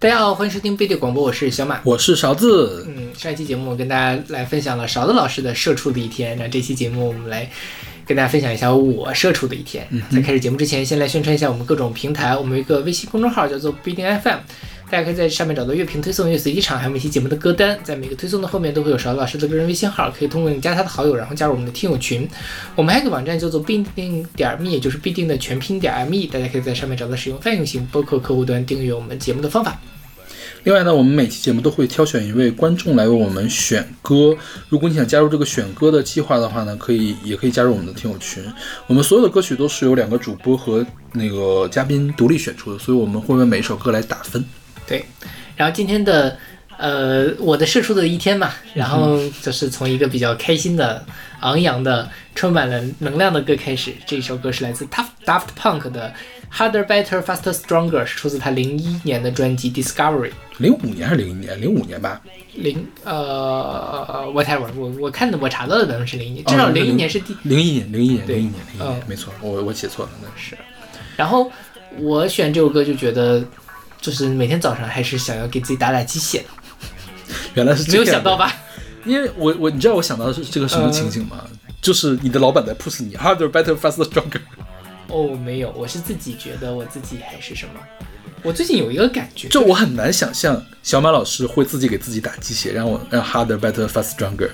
大家好，欢迎收听贝蒂广播，我是小马。我是勺子。嗯，上一期节目我跟大家来分享了勺子老师的社畜的一天，那这期节目我们来跟大家分享一下我社畜的一天。在开始节目之前，先来宣传一下我们各种平台，我们有一个微信公众号叫做不一定 FM，大家可以在上面找到乐评推送、乐随机场，还有每期节目的歌单。在每个推送的后面都会有勺子老师的个人微信号，可以通过你加他的好友，然后加入我们的听友群。我们还有个网站叫做必定点 me，也就是必定的全拼点 me，大家可以在上面找到使用泛用型播客客户端订阅我们节目的方法。另外呢，我们每期节目都会挑选一位观众来为我们选歌。如果你想加入这个选歌的计划的话呢，可以也可以加入我们的听友群。我们所有的歌曲都是由两个主播和那个嘉宾独立选出的，所以我们会为每一首歌来打分。对，然后今天的呃我的社畜的一天嘛，然后就是从一个比较开心的、昂扬的、充满了能量的歌开始。这首歌是来自 Tough Daft Punk 的。Harder, better, faster, stronger 是出自他零一年的专辑 Discovery。零五年还是零一年？零五年吧。零呃，whatever，我我看的我查到的版本是零一年，至少零一年是第零一年，零一年，零一年，零一年，没错，我我写错了，那是。然后我选这首歌就觉得，就是每天早上还是想要给自己打打鸡血。原来是没有想到吧？因为我我你知道我想到的是这个什么情景吗？就是你的老板在 push 你 harder, better, faster, stronger。哦，没有，我是自己觉得我自己还是什么。我最近有一个感觉，就我很难想象小马老师会自己给自己打鸡血，让我让 harder, better, fast, stronger。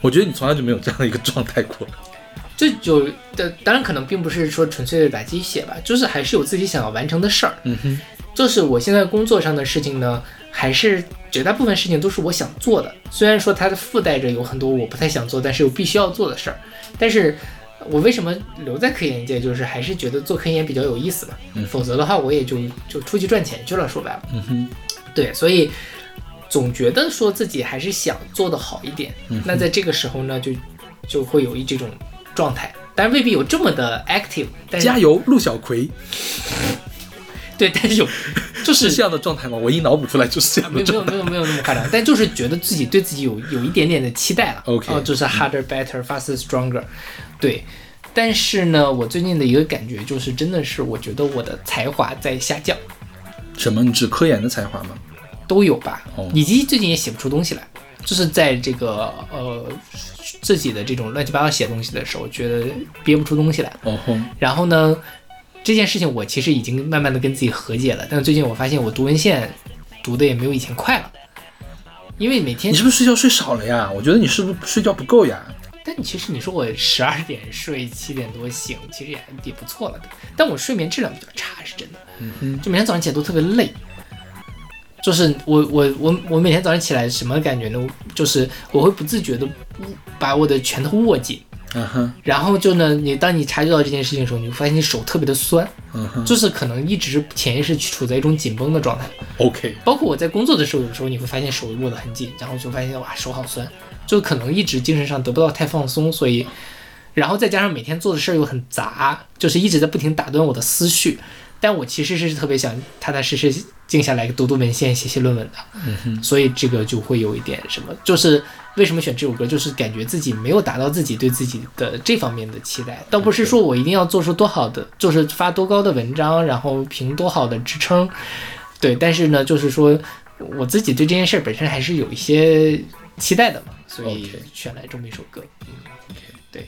我觉得你从来就没有这样的一个状态过。就就的，当然可能并不是说纯粹的打鸡血吧，就是还是有自己想要完成的事儿。嗯哼，就是我现在工作上的事情呢，还是绝大部分事情都是我想做的，虽然说它的附带着有很多我不太想做，但是又必须要做的事儿，但是。我为什么留在科研界？就是还是觉得做科研比较有意思嘛。嗯，否则的话，我也就就出去赚钱去了。说白了，嗯哼，对，所以总觉得说自己还是想做的好一点。嗯，那在这个时候呢，就就会有一这种状态，但未必有这么的 active。加油，陆小葵。对，但是有就是这样的状态吗？我一脑补出来就是这样的状态。没有没有没有那么夸张，但就是觉得自己对自己有有一点点的期待了。OK，哦，就是 harder, better, faster, stronger。对，但是呢，我最近的一个感觉就是，真的是我觉得我的才华在下降。什么？你指科研的才华吗？都有吧。以及最近也写不出东西来，就是在这个呃自己的这种乱七八糟写东西的时候，觉得憋不出东西来。哦吼。然后呢，这件事情我其实已经慢慢的跟自己和解了。但是最近我发现我读文献读的也没有以前快了，因为每天你是不是睡觉睡少了呀？我觉得你是不是睡觉不够呀？但其实你说我十二点睡，七点多醒，其实也也不错了的。但我睡眠质量比较差，是真的。嗯哼，就每天早上起来都特别累。就是我我我我每天早上起来什么感觉呢？就是我会不自觉的把我的拳头握紧。嗯哼。然后就呢，你当你察觉到这件事情的时候，你会发现你手特别的酸。嗯哼。就是可能一直潜意识处在一种紧绷的状态。OK。包括我在工作的时候，有时候你会发现手握得很紧，然后就发现哇手好酸。就可能一直精神上得不到太放松，所以，然后再加上每天做的事儿又很杂，就是一直在不停打断我的思绪。但我其实是特别想踏踏实实静下来读读文献、写写论文的。嗯哼。所以这个就会有一点什么，就是为什么选这首歌，就是感觉自己没有达到自己对自己的这方面的期待。倒不是说我一定要做出多好的，就是发多高的文章，然后评多好的职称。对，但是呢，就是说我自己对这件事本身还是有一些期待的嘛。所以选来这么一首歌，嗯，OK，对，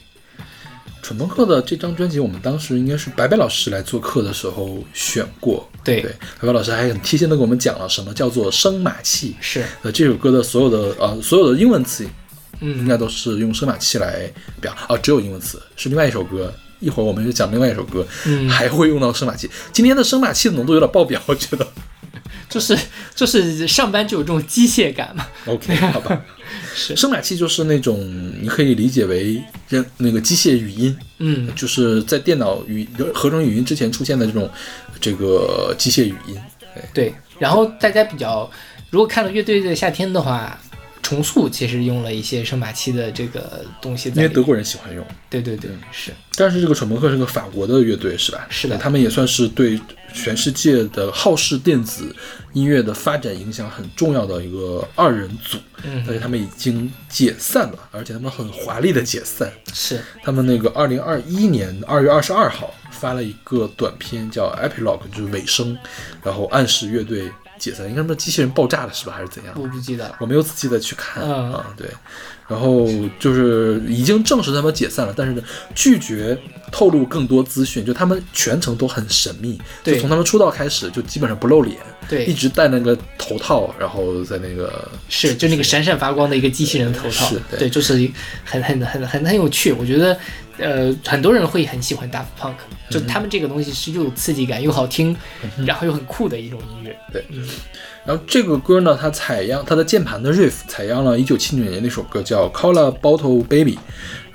蠢朋克的这张专辑，我们当时应该是白白老师来做客的时候选过，对。对，白白老师还很贴心的给我们讲了什么叫做声码器，是，呃，这首歌的所有的呃所有的英文词，嗯，应该都是用声码器来表，啊，只有英文词，是另外一首歌，一会儿我们就讲另外一首歌，嗯，还会用到声码器，今天的声码器的浓度有点爆表，我觉得，就是就是上班就有这种机械感嘛，OK，好吧。是声码器就是那种你可以理解为人那个机械语音，嗯，就是在电脑语合成语音之前出现的这种这个机械语音。对，然后大家比较如果看了乐队的夏天的话，重塑其实用了一些声码器的这个东西，因为德国人喜欢用。对对对，是。但是这个蠢朋克是个法国的乐队是吧？是的，他们也算是对全世界的好事电子音乐的发展影响很重要的一个二人组。嗯，而且他们已经解散了，而且他们很华丽的解散。是，他们那个二零二一年二月二十二号发了一个短片叫《Epilogue》，就是尾声，然后暗示乐队解散，应该什么机器人爆炸了是吧？还是怎样？我不记得了。我没有仔细的去看嗯啊，对，然后就是已经证实他们解散了，但是呢，拒绝透露更多资讯，就他们全程都很神秘，就对从他们出道开始就基本上不露脸，对。一，直戴那个头套，然后在那个是就那个闪闪发光的一个机器人头套。是，对。对，就是很很很很很有趣。我觉得，呃，很多人会很喜欢 Daft Punk，就他们这个东西是又有刺激感又好听，然后又很酷的一种音乐。对。然后这个歌呢，它采样它的键盘的 riff 采样了1979年那首歌叫《Color Bottle Baby》，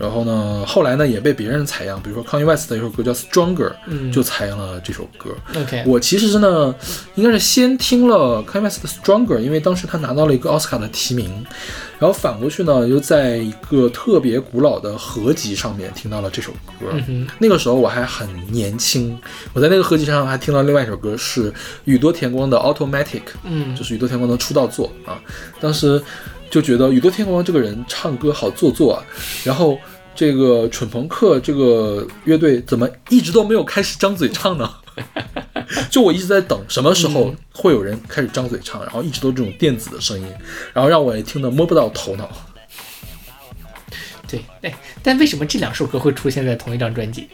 然后呢，后来呢也被别人采样，比如说 Kanye West 的一首歌叫《Stronger》，嗯就采样了这首歌。OK，我其实是呢，应该是先听了 Kanye West 的《Stronger》，因为当时他拿到了一个奥斯卡的提名，然后反过去呢，又在一个特别古老的合集上面听到了这首歌。嗯，那个时候我还很年轻，我在那个合集上还听到另外一首歌是宇多田光的《Automatic》，嗯就是宇多田光的出道作啊。当时就觉得宇多田光这个人唱歌好做作啊，然后这个蠢朋克这个乐队怎么一直都没有开始张嘴唱呢？就我一直在等什么时候会有人开始张嘴唱，然后一直都这种电子的声音，然后让我也听得摸不到头脑。对，哎，但为什么这两首歌会出现在同一张专辑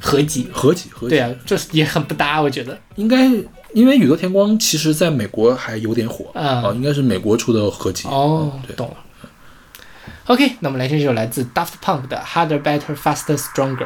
合集？合集合集对，啊，这也很不搭，我觉得。应该因为宇多田光其实在美国还有点火啊哦，应该是美国出的合集。哦。懂了。OK，那我们来听这首来自 Daft Punk 的《Harder, Better, Faster, Stronger》。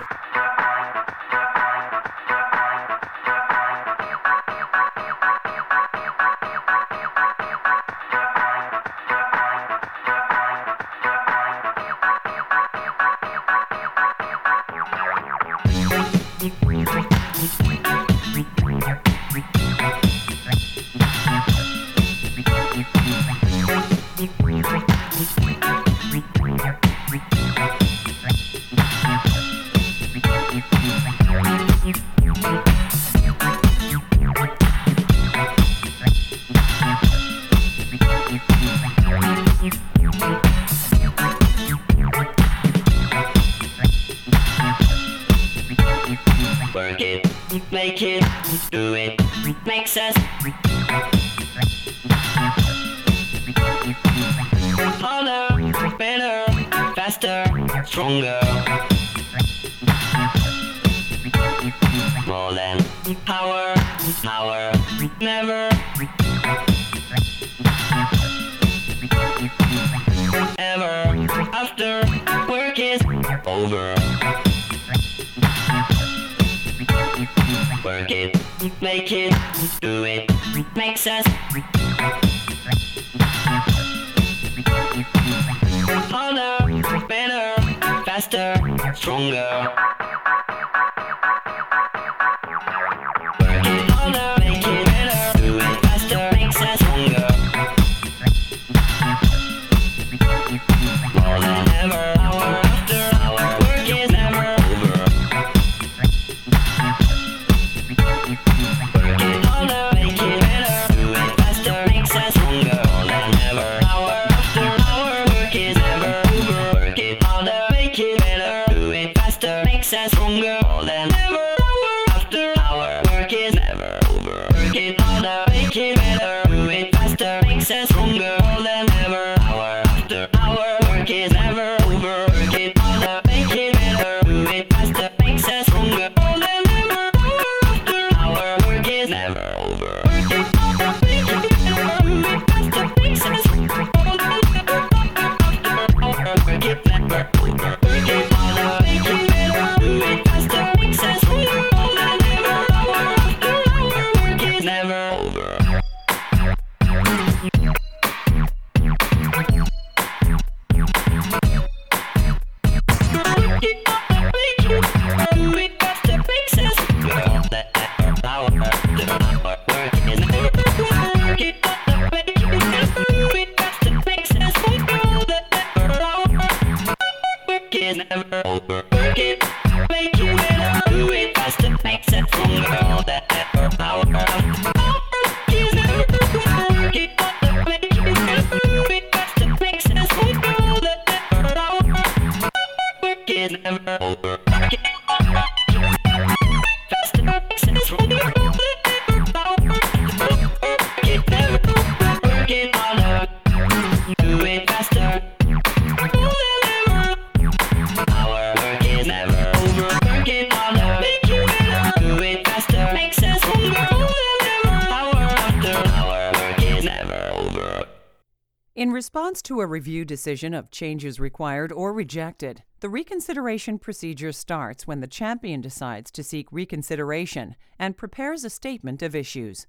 Response to a review decision of changes required or rejected, the reconsideration procedure starts when the champion decides to seek reconsideration and prepares a statement of issues.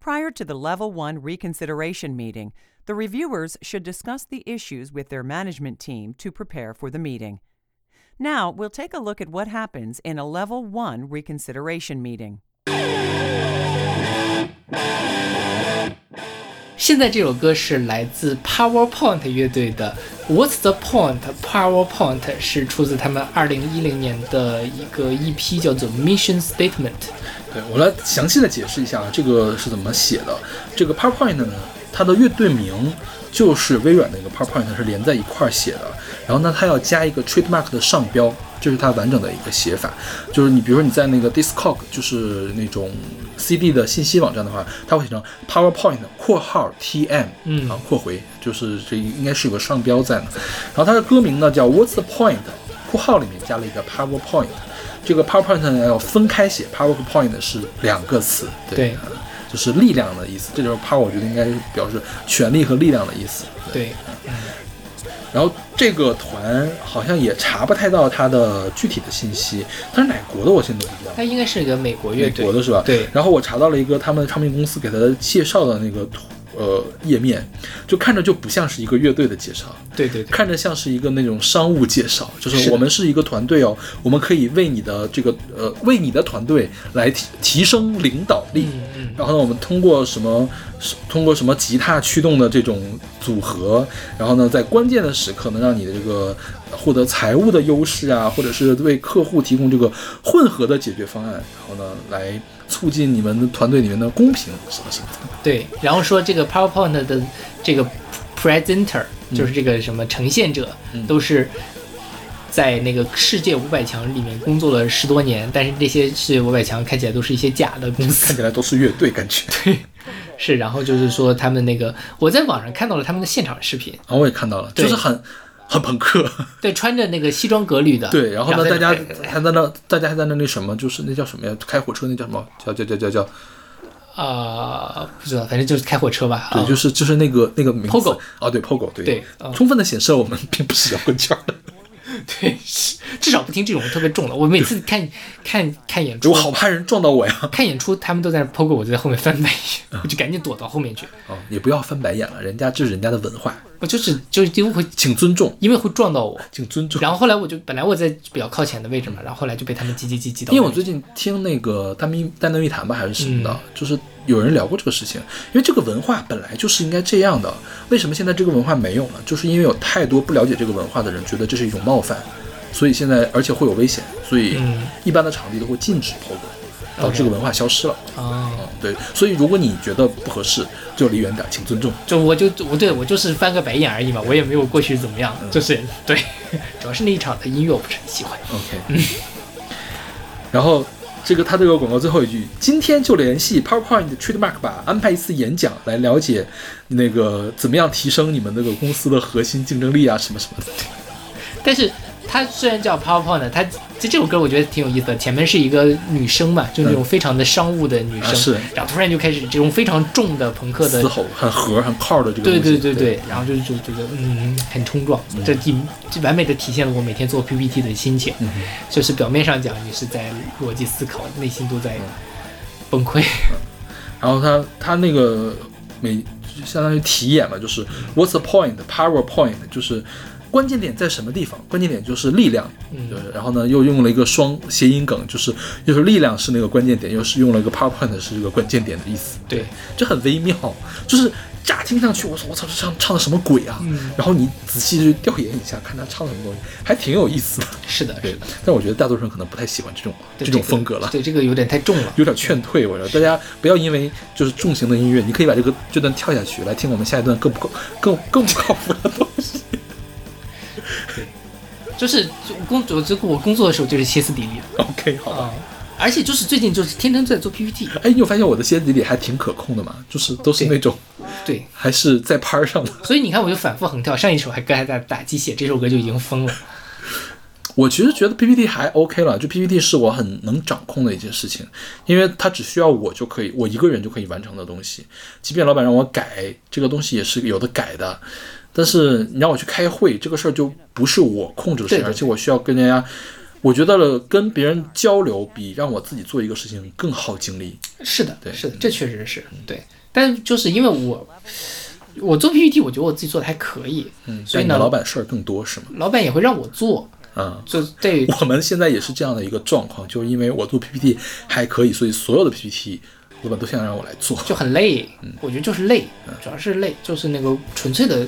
Prior to the Level 1 reconsideration meeting, the reviewers should discuss the issues with their management team to prepare for the meeting. Now, we'll take a look at what happens in a Level 1 reconsideration meeting. 现在这首歌是来自 PowerPoint 乐队的《What's the Point》，PowerPoint 是出自他们2010年的一个 EP，叫做 Mission Statement。对我来详细的解释一下，这个是怎么写的。这个 PowerPoint 呢，它的乐队名就是微软的一个 PowerPoint 是连在一块儿写的。然后呢，它要加一个 trademark 的上标，这是它完整的一个写法。就是你比如说你在那个 Discog，就是那种 CD 的信息网站的话，它会写成 PowerPoint（ 括号 TM） 嗯啊，括回，就是这应该是有个上标在呢。然后它的歌名呢叫 What's the Point（ 括号里面加了一个 PowerPoint）。这个 PowerPoint 呢要分开写，PowerPoint 是两个词，对啊就是力量的意思。这就是 Power，我觉得应该是表示权力和力量的意思。对，然后这个团好像也查不太到他的具体的信息，他是哪国的我现在都不知道。他应该是一个美国乐队美，国的是吧？对然后我查到了一个他们唱片公司给他介绍的那个图呃页面，就看着就不像是一个乐队的介绍，对对对，看着像是一个那种商务介绍，就是我们是一个团队哦，我们可以为你的这个呃为你的团队来提提升领导力。嗯嗯，然后呢，我们通过什么，通过什么吉他驱动的这种组合，然后呢，在关键的时刻能让你的这个获得财务的优势啊，或者是为客户提供这个混合的解决方案，然后呢，来促进你们的团队里面的公平什么什么的。对。然后说这个 PowerPoint 的这个 presenter，就是这个什么呈现者，都是。在那个世界五百强里面工作了十多年，但是这些世界五百强看起来都是一些假的公司看，起来都是乐队感觉。对，是。然后就是说他们那个，我在网上看到了他们的现场视频，啊我也看到了，就是很很朋克。对，穿着那个西装革履的，对，然后呢，在大家还在那，大家还在那那什么，就是那叫什么呀？开火车那叫什么？叫叫叫叫叫，啊、不知道，反正就是开火车吧，对，啊就是就是那个那个名字 Pogo 啊，对，Pogo，对对嗯充分的显示了我们并不是摇滚圈的。对，是至少不听这种特别重的。我每次看看看演出我，好怕人撞到我呀！看演出他们都在那 POGO，我就在后面翻白眼，我就赶紧躲到后面去。哦，也不要翻白眼了，人家这是人家的文化，我就是就是因为会请尊重，因为会撞到我，请尊重。然后后来我就本来我在比较靠前的位置嘛，然后后来就被他们挤挤挤挤到。因为我最近听那个大密大内密谈吧，还是什么的，嗯就是有人聊过这个事情。因为这个文化本来就是应该这样的，为什么现在这个文化没有呢？就是因为有太多不了解这个文化的人觉得这是一种冒犯，所以现在而且会有危险，所以嗯一般的场地都会禁止 POGO，导致这个文化消失了。啊，嗯，对，所以如果你觉得不合适，就离远点，请尊重。就我就我对我就是翻个白眼而已嘛，我也没有过去怎么样，就是对，主要是那一场的音乐我不是很喜欢。OK，然后这个他这个广告最后一句，今天就联系 PowerPoint Trademark 吧，安排一次演讲来了解那个怎么样提升你们那个公司的核心竞争力啊，什么什么的。但是它虽然叫 PowerPoint，它这这首歌我觉得挺有意思的。前面是一个女生嘛，就那种非常的商务的女生，啊是。然后突然就开始这种非常重的朋克的嘶，吼很核很炮的这个对对对对，然后就就觉得嗯很冲撞，这体这完美的体现了我每天做 PPT 的心情，嗯就是表面上讲你是在逻辑思考，内心都在崩溃。然后他他那个每就相当于题眼嘛，就是 What's the point? PowerPoint 就是关键点在什么地方？关键点就是力量，嗯就是然后呢又用了一个双谐音梗，就是又是力量是那个关键点，又是用了一个 PowerPoint 是这个关键点的意思。对，这很微妙，就是乍听上去，我操，我操，这唱唱的什么鬼啊？嗯然后你仔细去调研一下，看他唱什么东西，还挺有意思的。是的，对是的，，但我觉得大多数人可能不太喜欢这种这种风格了。对，这个有点太重了。有点劝退，我说大家不要因为就是重型的音乐，你可以把这个这段跳下去，来听我们下一段更不靠更更不靠谱的 东西。就是工作，这个我工作的时候就是歇斯底里的 OK，好吧。啊，而且就是最近就是天天都在做 PPT，哎，你有发现我的歇斯底里还挺可控的嘛？就是都是那种对，还是在拍儿上的。所以你看我就反复横跳，上一首还刚还在打鸡血，这首歌就已经疯了。我其实觉得 PPT 还 OK 了，就 PPT 是我很能掌控的一件事情，因为它只需要我就可以，我一个人就可以完成的东西。即便老板让我改这个东西，也是有的改的。但是你让我去开会，这个事儿就不是我控制的事情，而且我需要跟人家，我觉得了跟别人交流比让我自己做一个事情更耗精力。是的，对是的，这确实是对。但就是因为我我做 PPT，我觉得我自己做的还可以，嗯，所以呢老板事儿更多是吗？老板也会让我做，嗯。就对我们现在也是这样的一个状况，就是因为我做 PPT 还可以，所以所有的 PPT 老板都想让我来做。就很累，嗯我觉得就是累，主要是累，就是那个纯粹的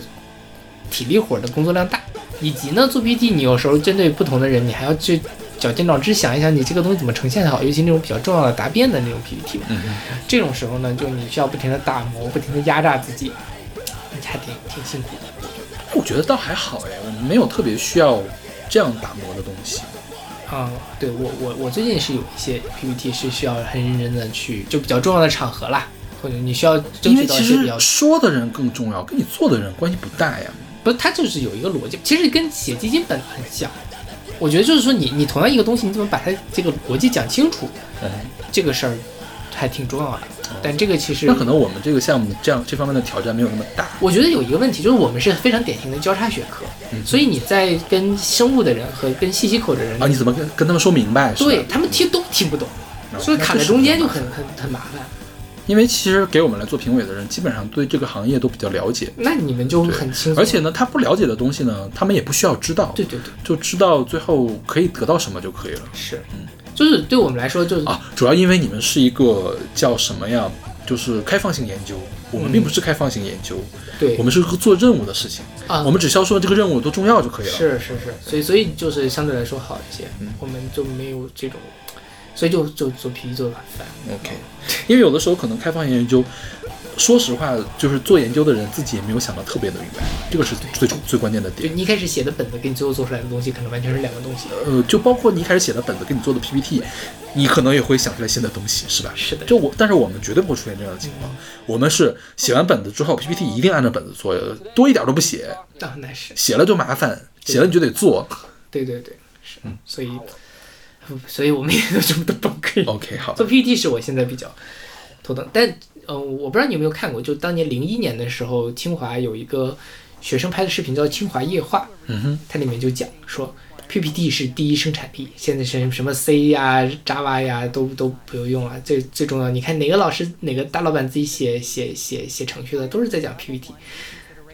体力活的工作量大，以及呢做 PPT，你有时候针对不同的人，你还要去绞尽脑汁想一想你这个东西怎么呈现的好，尤其那种比较重要的答辩的那种 PPT，、嗯这种时候呢，就你需要不停的打磨，不停的压榨自己，还挺挺辛苦的。我觉得倒还好哎，我们没有特别需要这样打磨的东西。啊、对我我我最近是有一些 PPT 是需要很认真的去，就比较重要的场合啦，或者你需要争取到一些比较说的人更重要，跟你做的人关系不大呀。不，它就是有一个逻辑，其实跟写基金本很像。我觉得就是说你，你同样一个东西，你怎么把它这个逻辑讲清楚，嗯，这个事儿还挺重要的。但这个其实那可能我们这个项目这样这方面的挑战没有那么大。我觉得有一个问题，就是我们是非常典型的交叉学科，所以你在跟生物的人和跟信息口的人，啊，你怎么跟跟他们说明白？对他们听都听不懂，哦所以卡在中间就很很很麻烦。因为其实给我们来做评委的人，基本上对这个行业都比较了解，那你们就很清楚，而且呢，他不了解的东西呢，他们也不需要知道，对对对，就知道最后可以得到什么就可以了。是，嗯就是对我们来说就是啊。主要因为你们是一个叫什么呀？就是开放性研究，我们并不是开放性研究，对。我们是做任务的事情，啊，我们只需要说这个任务有多重要就可以了。是是是，所以所以就是相对来说好一些，嗯。我们就没有这种，所以就就做 PPT 做的很烦。OK，因为有的时候可能开放性研究，说实话，就是做研究的人自己也没有想到特别的明白，这个是最最关键的点。就你一开始写的本子跟你最后做出来的东西可能完全是两个东西。呃，就包括你一开始写的本子跟你做的 PPT，你可能也会想出来新的东西，是吧？是的就我，但是我们绝对不会出现这样的情况。我们是写完本子之后，PPT 一定按照本子做，多一点都不写，啊，那是写了就麻烦，写了你就得做。对对对，是，嗯所以所以我们也有这么多崩溃。OK，好。做 PPT 是我现在比较头疼，但呃，我不知道你有没有看过，就当年零一年的时候，清华有一个学生拍的视频叫《清华夜话》，嗯哼，它里面就讲说 PPT 是第一生产力，现在是什么 C 呀、Java 呀都都不用用了，最最重要，你看哪个老师哪个大老板自己写写写写程序的，都是在讲 PPT。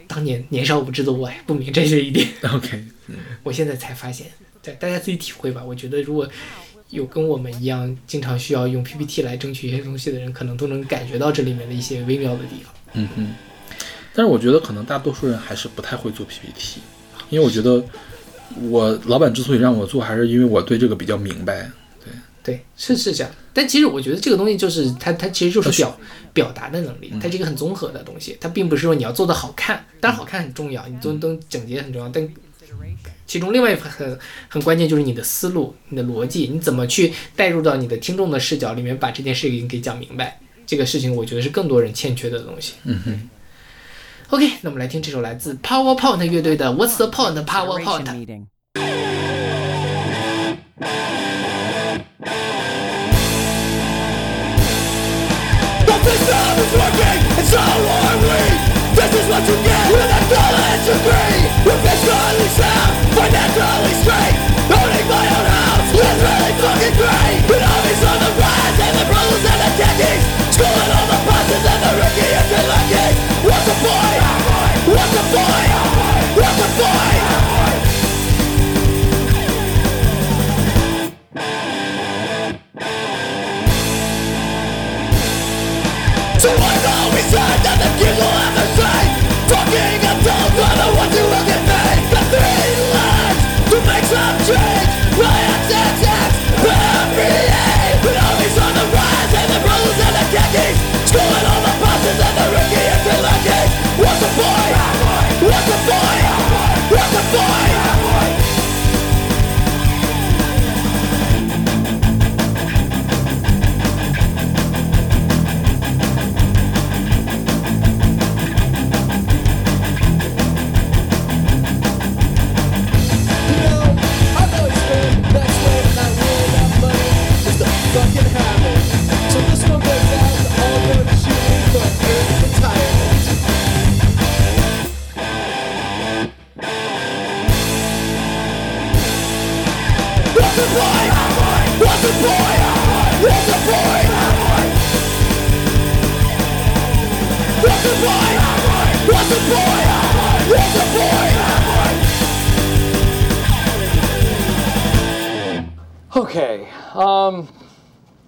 当年年少无知的我还不明这些一点，OK，我现在才发现，对大家自己体会吧。我觉得如果有跟我们一样经常需要用 PPT 来争取一些东西的人，可能都能感觉到这里面的一些微妙的地方。嗯嗯。但是我觉得可能大多数人还是不太会做 PPT，因为我觉得我老板之所以让我做，还是因为我对这个比较明白。对，是是这样。但其实我觉得这个东西就是它，它其实就是表表达的能力，它是一个很综合的东西，它并不是说你要做的好看，当然好看很重要，你做都整洁很重要，但其中另外一份很很关键就是你的思路，你的逻辑，你怎么去带入到你的听众的视角里面，把这件事情给讲明白，这个事情我觉得是更多人欠缺的东西。嗯哼。OK，那我们来听这首来自 Powerpoint 乐队的 What's the point Powerpoint？Killer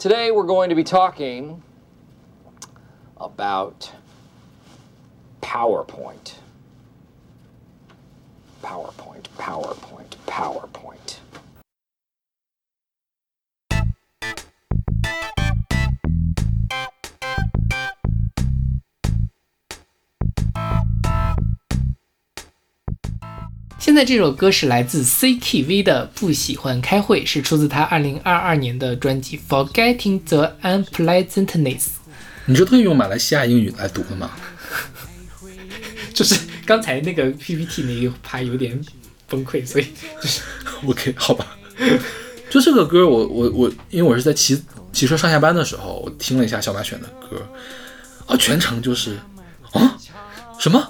today we're going to be talking about PowerPoint. PowerPoint, PowerPoint, PowerPoint. 现在这首歌是来自 CKV 的《不喜欢开会》，是出自他2022年的专辑《Forgetting the Unpleasantness》。你是特意用马来西亚英语来读的吗？就是刚才那个 PPT 那一趴有点崩溃，所以就 是 OK，好吧。就这个歌我，我我因为我是在骑骑车上下班的时候，我听了一下小马选的歌，啊，全程就是啊，什么？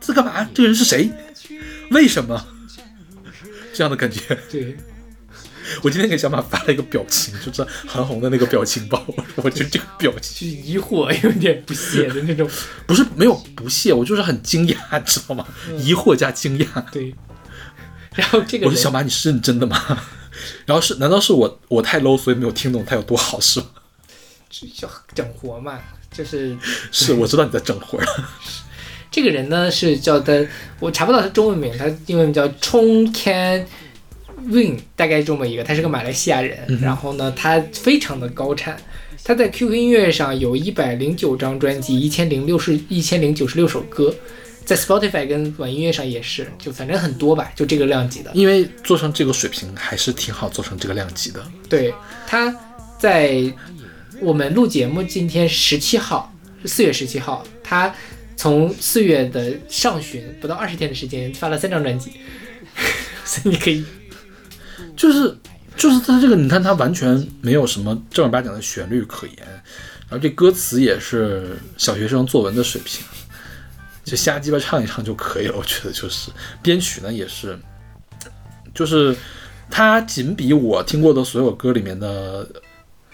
在干嘛？这个人是谁？为什么？这样的感觉。对，我今天给小马发了一个表情，就是韩红的那个表情包，我觉得这个表情就是疑惑，有点不屑的那种。不是没有不屑，我就是很惊讶，知道吗？疑惑加惊讶。对，然后这个我说小马，你是认真的吗？然后是难道是我我太 low，所以没有听懂他有多好是吗？就整活嘛，就是是，我知道你在整活儿。这个人呢是叫的，我查不到他中文名，他英文名叫 Chong Can Win，大概这么一个，他是个马来西亚人，然后呢，他非常的高产，他在 QQ 音乐上有一百零九张专辑，一千零六十一千零九十六首歌，在 Spotify 跟网易音乐上也是，就反正很多吧，就这个量级的。因为做成这个水平还是挺好，做成这个量级的。对，他在我们录节目今天十七号，四月十七号，他从四月的上旬不到二十天的时间发了三张专辑，所以你可以就是就是他这个，你看他完全没有什么正儿八经的旋律可言，然后这歌词也是小学生作文的水平，就瞎鸡巴唱一唱就可以了。我觉得就是。编曲呢也是，就是他仅比我听过的所有歌里面的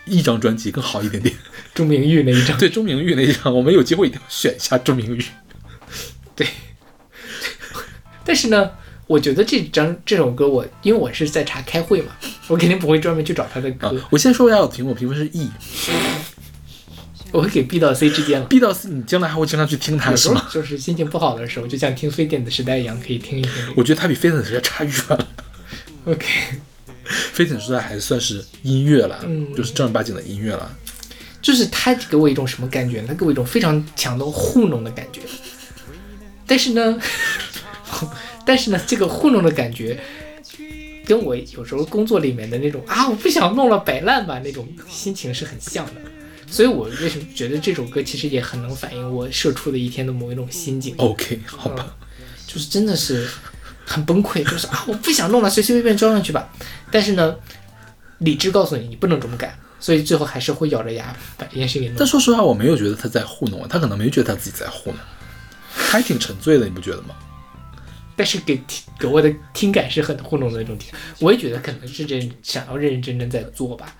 一张专辑更好一点点。钟明玉那一张，对钟明玉那一张，我们有机会一定要选一下钟明玉。对，但是呢，我觉得这张这首歌我因为我是在查开会嘛，我肯定不会专门去找他的歌，啊，我先说一下我评分，我评分是 E。我会给 B 到 C 之间了。B 到 C，你将来还会经常去听它有时候是吗？就是心情不好的时候，就像听非电子时代一样，可以听一听。我觉得它比飞腾时代差远了。OK，飞腾时代还算是音乐了，嗯就是正儿八经的音乐了。就是他给我一种什么感觉呢？他给我一种非常强的糊弄的感觉。但是呢，但是呢，这个糊弄的感觉，跟我有时候工作里面的那种啊，我不想弄了，摆烂吧那种心情是很像的。所以我为什么觉得这首歌其实也很能反映我社畜的一天的某一种心境，OK，好吧，就是真的是很崩溃，就是啊，我不想弄了，随随便便装上去吧。但是呢，理智告诉你你不能这么干，所以最后还是会咬着牙把这件事给弄但。说实话，我没有觉得他在糊弄，他可能没觉得他自己在糊弄，还挺沉醉的，你不觉得吗？但是给听给我的听感是很糊弄的那种听，我也觉得可能是真想要认认真真在做吧。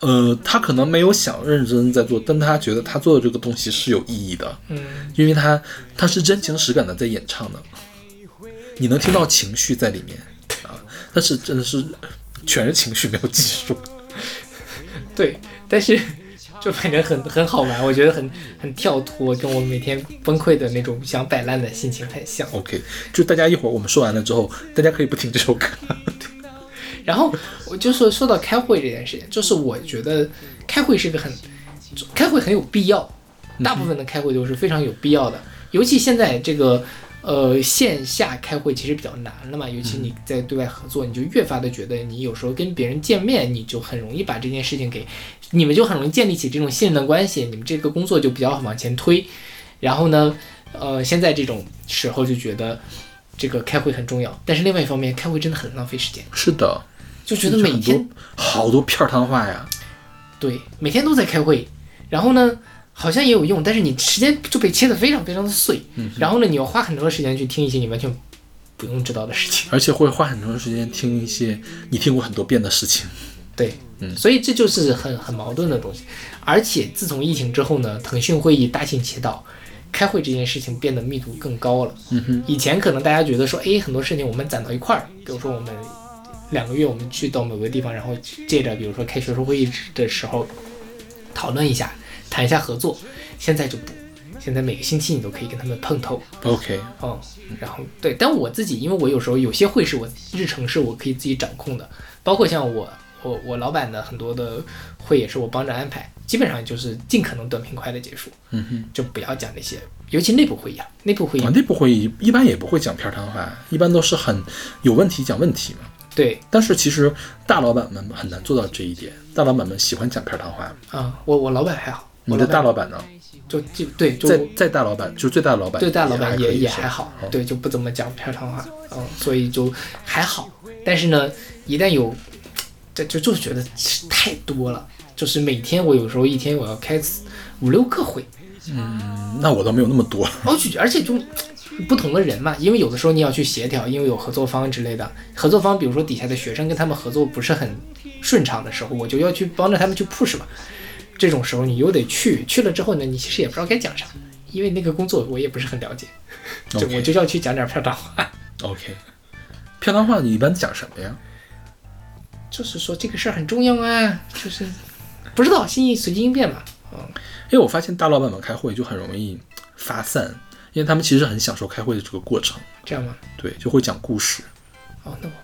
呃，他可能没有想认真在做，但他觉得他做的这个东西是有意义的，嗯，因为他他是真情实感的在演唱的，你能听到情绪在里面啊，但是真的是全是情绪，没有技术。对，但是就反正很很好玩，我觉得很很跳脱，跟我每天崩溃的那种想摆烂的心情很像。OK，就大家一会儿我们说完了之后，大家可以不听这首歌。然后我就说说到开会这件事情，就是我觉得开会是个很，开会很有必要，大部分的开会都是非常有必要的，尤其现在这个呃线下开会其实比较难了嘛，尤其你在对外合作，你就越发的觉得你有时候跟别人见面，你就很容易把这件事情给，你们就很容易建立起这种信任的关系，你们这个工作就比较往前推，然后呢，呃，现在这种时候就觉得这个开会很重要，但是另外一方面，开会真的很浪费时间。是的，就觉得每天多好多片儿汤话呀。对每天都在开会，然后呢好像也有用，但是你时间就被切得非常非常的碎，然后呢你要花很多的时间去听一些你完全不用知道的事情。而且会花很长时间听一些你听过很多遍的事情。对，嗯所以这就是很很矛盾的东西。而且自从疫情之后呢，腾讯会议大行其道，开会这件事情变得密度更高了。嗯哼，以前可能大家觉得说，哎，很多事情我们攒到一块儿，比如说我们两个月我们去到某个地方，然后借着比如说开学术会议的时候讨论一下，谈一下合作。现在就不，现在每个星期你都可以跟他们碰头。OK，哦，然后对，但我自己，因为我有时候有些会是我日程是我可以自己掌控的，包括像我我我老板的很多的会也是我帮着安排，基本上就是尽可能短平快的结束，嗯哼。就不要讲那些，尤其内部会议啊，内部会议啊，内部会议一般也不会讲片儿汤话，一般都是很有问题讲问题嘛。对但是其实大老板们很难做到这一点，大老板们喜欢讲片儿汤话。啊，我我老板还好，你的大老板呢？就就对就在在大老板就最大的老板，最大老板也也还好，哦对，就不怎么讲片儿汤话，嗯，所以就还好。但是呢，一旦有，这就就觉得太多了，就是每天我有时候一天我要开五六个会，嗯那我倒没有那么多。而且而且就不同的人嘛，因为有的时候你要去协调，因为有合作方之类的，合作方比如说底下的学生跟他们合作不是很顺畅的时候，我就要去帮着他们去 push 嘛。这种时候你又得去，去了之后呢，你其实也不知道该讲啥，因为那个工作我也不是很了解，就我就要去讲点漂亮话。OK，漂亮话你一般讲什么呀？就是说这个事儿很重要啊，就是不知道心意随机应变嘛。因为我发现大老板们开会就很容易发散，因为他们其实很享受开会的这个过程，这样吗？对，就会讲故事。哦，那我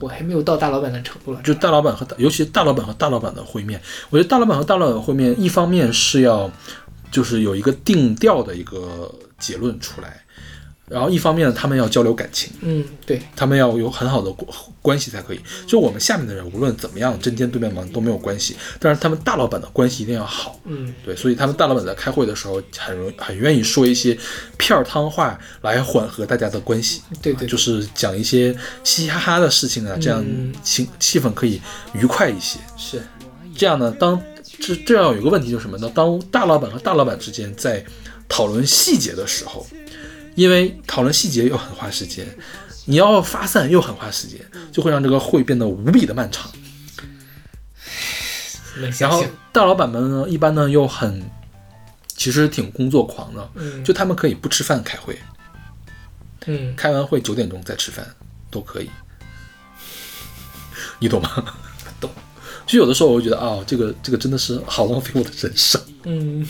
我还没有到大老板的程度了。就大老板和大，尤其是大老板和大老板的会面，我觉得大老板和大老板会面，一方面是要就是有一个定调的一个结论出来，然后一方面呢他们要交流感情，嗯，对，他们要有很好的关关系才可以。就我们下面的人无论怎么样针尖对麦芒都没有关系，但是他们大老板的关系一定要好。嗯，对，所以他们大老板在开会的时候很容很愿意说一些片儿汤话来缓和大家的关系。对对对就是讲一些嘻嘻哈哈的事情啊，这样嗯气气氛可以愉快一些。是，这样呢，当这这样有一个问题就是什么呢？当大老板和大老板之间在讨论细节的时候，因为讨论细节又很花时间，你要发散又很花时间，就会让这个会变得无比的漫长。然后。大老板们呢，一般呢又很，其实挺工作狂的，嗯就他们可以不吃饭开会，嗯，开完会九点钟再吃饭都可以，你懂吗？懂。就有的时候我会觉得啊、这个这个真的是好浪费我的人生。嗯，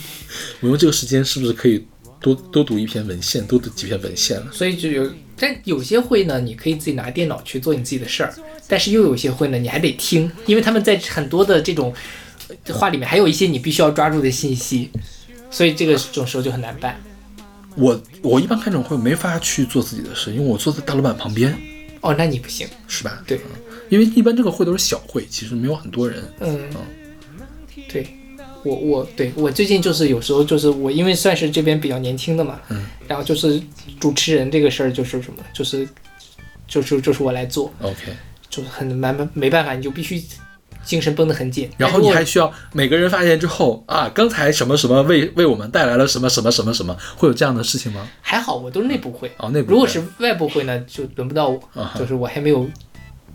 我用这个时间是不是可以多多读一篇文献，多读几篇文献了？所以就有，但有些会呢，你可以自己拿电脑去做你自己的事儿，但是又有些会呢，你还得听，因为他们在很多的这种呃话里面还有一些你必须要抓住的信息，所以这个这种时候就很难办。我我一般开这种会没法去做自己的事，因为我坐在大老板旁边，哦，那你不行。是吧？对嗯因为一般这个会都是小会，其实没有很多人。嗯，对，我我对我最近就是有时候就是我因为算是这边比较年轻的嘛，嗯，然后就是主持人这个事儿就是什么，就是就是就是我来做，OK，就是很蛮没办法，你就必须精神绷得很紧。然后你还需要每个人发现之后啊，刚才什么什么为为我们带来了什么什么什么什么，会有这样的事情吗？还好，我都是内部会。哦，内部会如果是外部会呢，就轮不到我，就是我还没有，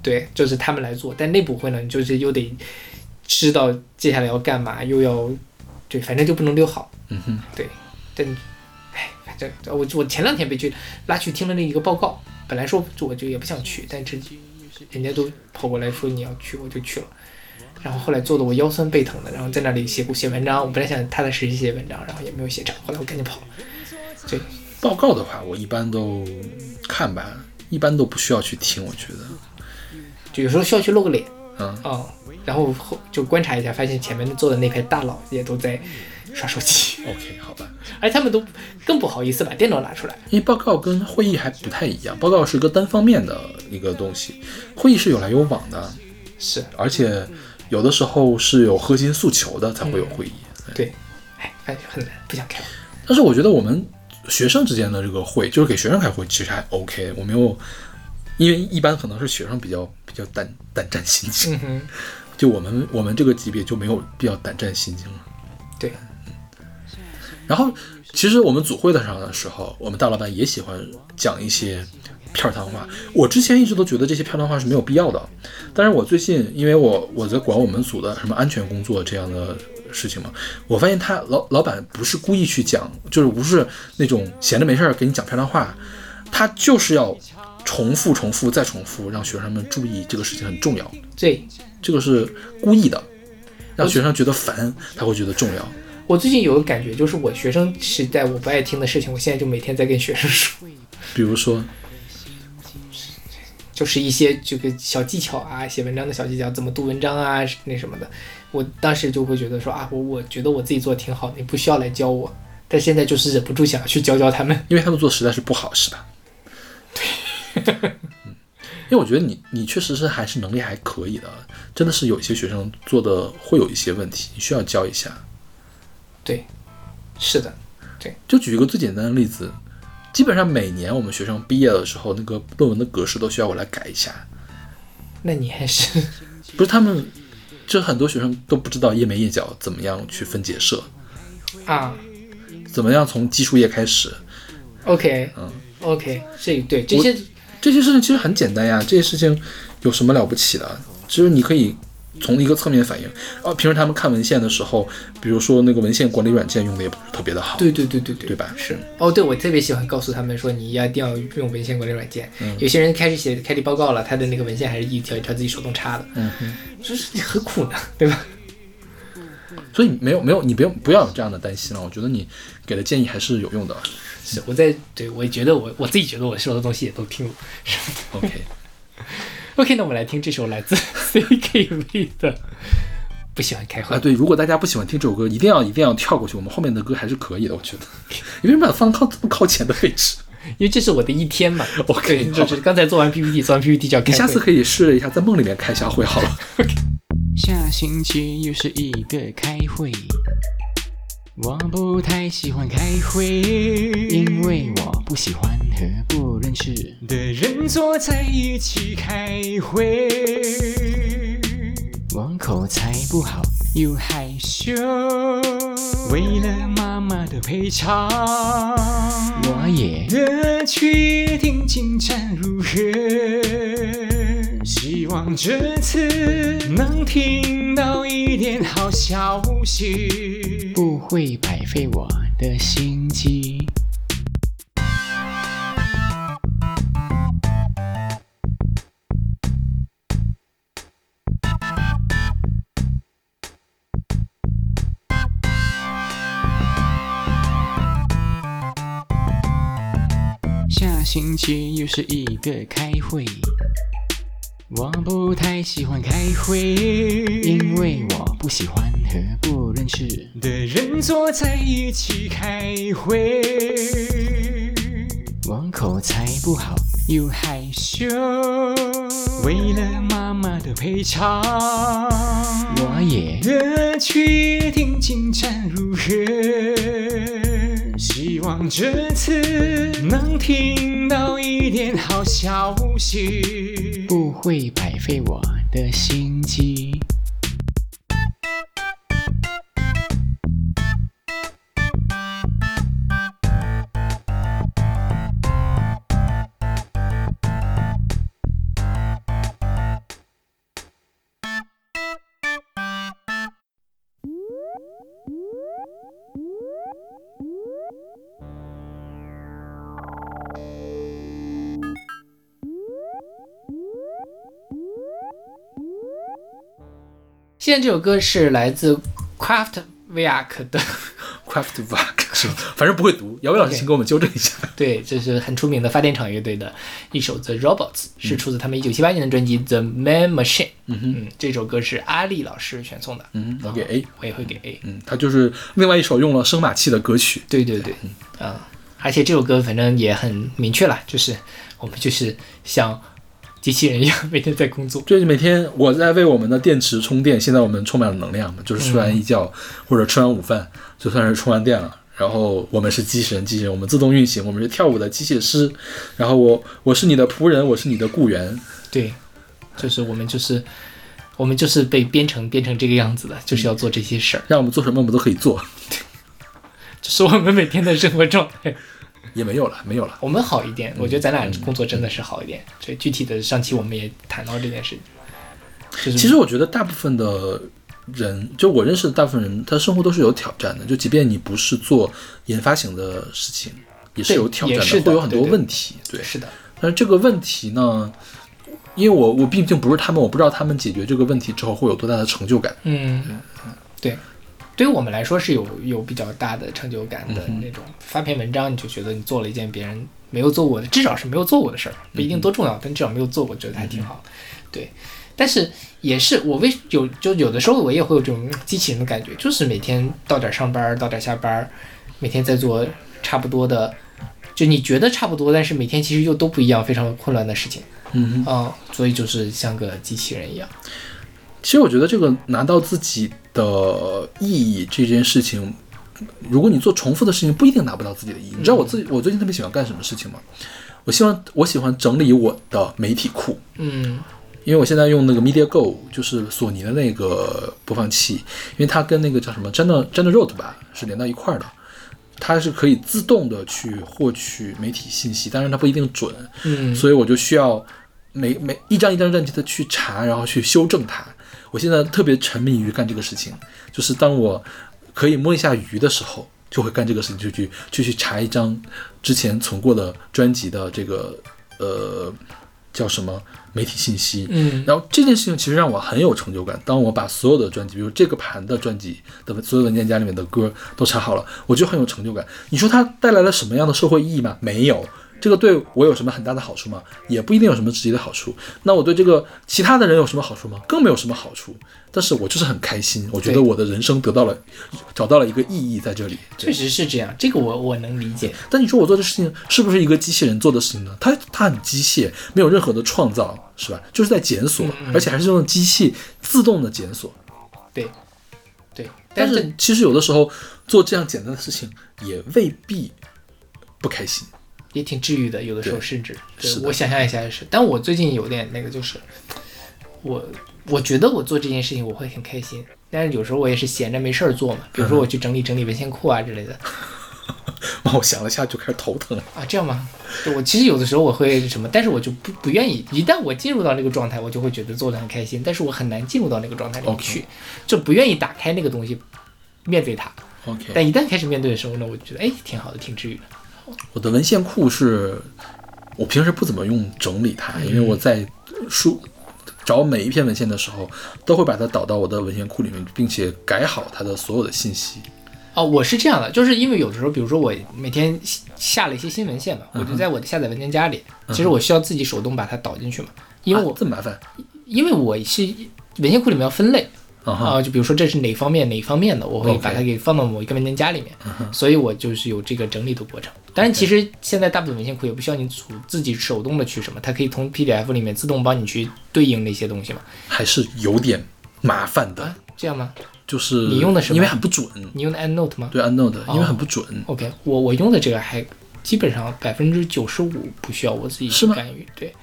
对，就是他们来做。但内部会呢，你就是又得知道接下来要干嘛，又要，对，反正就不能溜好。嗯哼，对，但，哎，反正我我前两天被去拉去听了那一个报告，本来说我就也不想去，但是人家都跑过来说你要去，我就去了。然后后来做的我腰酸背疼的，然后在那里写写文章，我本来想踏踏实实写文章，然后也没有写成，后来我赶紧跑了。对，报告的话，我一般都看吧，一般都不需要去听，我觉得。就有时候需要去露个脸。嗯啊、然后后就观察一下，发现前面坐的那排大佬也都在刷手机，，OK，好吧。而他们都更不好意思把电脑拿出来。因为报告跟会议还不太一样，报告是个单方面的一个东西，会议是有来有往的，是而且有的时候是有核心诉求的才会有会议。对，哎，哎，很难，不想开。但是我觉得我们学生之间的这个会，就是给学生开会，其实还 OK。我没有，因为一般可能是学生比较比较胆胆战心惊，就我们我们这个级别就没有必要胆战心惊了。对，然后，其实我们组会的上的时候，我们大老板也喜欢讲一些片儿汤话。我之前一直都觉得这些片儿汤话是没有必要的，但是我最近因为我我在管我们组的什么安全工作这样的事情嘛，我发现他老老板不是故意去讲，就是不是那种闲着没事儿给你讲片儿汤话，他就是要重复、重复再重复，让学生们注意这个事情很重要。对，这个是故意的，让学生觉得烦，他会觉得重要。我最近有个感觉，就是我学生时代我不爱听的事情，我现在就每天在跟学生说，比如说，就是一些这个小技巧啊，写文章的小技巧，怎么读文章啊，那什么的。我当时就会觉得说啊，我我觉得我自己做的挺好的，你不需要来教我。但现在就是忍不住想要去教教他们。因为他们做实在是不好，是吧？对。因为我觉得你你确实是还是能力还可以的，真的是有一些学生做的会有一些问题，你需要教一下。对，是的，对就举一个最简单的例子，基本上每年我们学生毕业的时候，那个论文的格式都需要我来改一下。那你还是不是他们，就很多学生都不知道页眉页脚怎么样去分解设，啊怎么样从基数页开始。，OK，嗯 OK，这对这些这些事情其实很简单呀，这些事情有什么了不起的？就是你可以从一个侧面反映。啊，平时他们看文献的时候，比如说那个文献管理软件用的也不是特别的好，对对对对对对吧？是哦，对，我特别喜欢告诉他们说，你一定要用文献管理软件。嗯有些人开始写开题报告了，他的那个文献还是一条一条自己手动插的，嗯哼，就是你何苦呢？对吧？所以没有没有，你不用不要有这样的担心了。我觉得你给的建议还是有用的。是我在对我觉得我我自己觉得我说的东西也都听了。OK，OK，那我们来听这首来自 CKV 的《不喜欢开会啊，》。对，如果大家不喜欢听这首歌，一定要一定要跳过去，我们后面的歌还是可以的，我觉得。你为什么把它放靠这么靠前的位置？因为这是我的一天嘛。OK，就是刚才做完 PPT，做完 PPT 就要开会。你下次可以试一下，在梦里面开一下会好了。下星期又是一个开会，我不太喜欢开会，因为我不喜欢和不认识的人坐在一起开会。我口才不好又害羞，为了妈妈的赔偿，我也乐去听进展如何。希望这次能听到一点好消息，不会白费我的心机。下星期又是一个开会，我不太喜欢开会，因为我不喜欢和不认识的人坐在一起开会。我口才不好又害羞，为了妈妈的赔偿，我也乐去听进展如何。希望这次能听到一点好消息，不会白费我的心机。现在这首歌是来自 Kraftwerk 的，Craftwerk，是吧？反正不会读，姚伟老师请给我们纠正一下。对，这是很出名的发电厂乐队的一首 The Robots，是出自他们一九七八年的专辑 The Man Machine。嗯嗯，这首歌是阿丽老师选送的，嗯，我给 A。我也会给 A。嗯，它就是另外一首用了声马器的歌曲。对对对，啊、而且这首歌反正也很明确了，就是我们就是像机器人一样每天在工作。就是每天我在为我们的电池充电，现在我们充满了能量嘛，就是睡完一觉、或者吃完午饭，就算是充完电了。然后我们是机器人，机器人我们自动运行，我们是跳舞的机械师。然后我我是你的仆人，我是你的雇员。对，就是我们就是我们就是被编程编成这个样子的，就是要做这些事儿，让我们做什么我们都可以做。对这是我们每天的生活状态。也没有了，没有了。我们好一点，我觉得咱俩工作真嗯的是好一点。所以具体的上期我们也谈到这件事情，就是其实我觉得大部分的人，就我认识的大部分人，他生活都是有挑战的。就即便你不是做研发型的事情，也是有挑战的会有很多问题。对，是的，但是这个问题呢，因为我我毕竟不是他们，我不知道他们解决这个问题之后会有多大的成就感。嗯，对，对于我们来说是有有比较大的成就感的嗯那种。发篇文章，你就觉得你做了一件别人没有做过的，至少是没有做过的事儿，不嗯一定多重要，但至少没有做过，觉得还挺好。对，但是也是我为有就有的时候我也会有这种机器人的感觉，就是每天到点儿上班儿，到点儿下班儿，每天在做差不多的。就你觉得差不多，但是每天其实又都不一样，非常混乱的事情，嗯嗯，啊、所以就是像个机器人一样。其实我觉得这个拿到自己的意义这件事情，如果你做重复的事情，不一定拿不到自己的意义。你知道我自己我最近特别喜欢干什么事情吗？我希望我喜欢整理我的媒体库。嗯因为我现在用那个 Media Go，就是索尼的那个播放器，因为它跟那个叫什么 General General Road 吧是连到一块儿的，它是可以自动的去获取媒体信息，但是它不一定准，嗯，所以我就需要每每一张一张专辑的去查，然后去修正它。我现在特别沉迷于干这个事情，就是当我可以摸一下鱼的时候，就会干这个事情，就去就去查一张之前存过的专辑的这个呃叫什么媒体信息。嗯然后这件事情其实让我很有成就感。当我把所有的专辑，比如这个盘的专辑的所有文件夹里面的歌都查好了，我就很有成就感。你说它带来了什么样的社会意义吗？没有。这个对我有什么很大的好处吗？也不一定有什么直接的好处。那我对这个其他的人有什么好处吗？更没有什么好处。但是我就是很开心，我觉得我的人生得到了，找到了一个意义在这里。确实是这样，这个我我能理解。但你说我做的事情是不是一个机器人做的事情呢？它它很机械，没有任何的创造，是吧？就是在检索，而且还是用机器自动的检索。对，对，但是其实有的时候做这样简单的事情也未必不开心。也挺治愈的，有的时候甚至，对我想象一下也是。但我最近有点那个，就是我我觉得我做这件事情我会很开心，但是有时候我也是闲着没事儿做嘛，比如说我去整理整理文献库啊之类的 我想了一下就开始头疼了。啊，这样吗？对我其实有的时候我会什么，但是我就不不愿意。一旦我进入到那个状态，我就会觉得做的很开心，但是我很难进入到那个状态里去就不愿意打开那个东西，面对它。OK，但一旦开始面对的时候呢，我就觉得哎，挺好的，挺治愈的。我的文献库是，我平时不怎么用整理它，因为我在书找每一篇文献的时候，都会把它导到我的文献库里面，并且改好它的所有的信息。哦，我是这样的，就是因为有的时候，比如说我每天下了一些新文献嘛，我就在我的下载文件夹里，其实我需要自己手动把它导进去嘛，因为我、啊这么麻烦。因为我是文献库里面要分类啊就比如说这是哪方面哪方面的，我会把它给放到某一个文件夹里面，所以我就是有这个整理的过程。当然，其实现在大部分文献库也不需要你主自己手动的去什么，它可以从 PDF 里面自动帮你去对应那些东西嘛。还是有点麻烦的，啊，这样吗？就是你用的什么因为很不准，你用的 EndNote 吗？对 EndNote，因为很不准。OK，我我用的这个还基本上百分之九十五不需要我自己去干预，对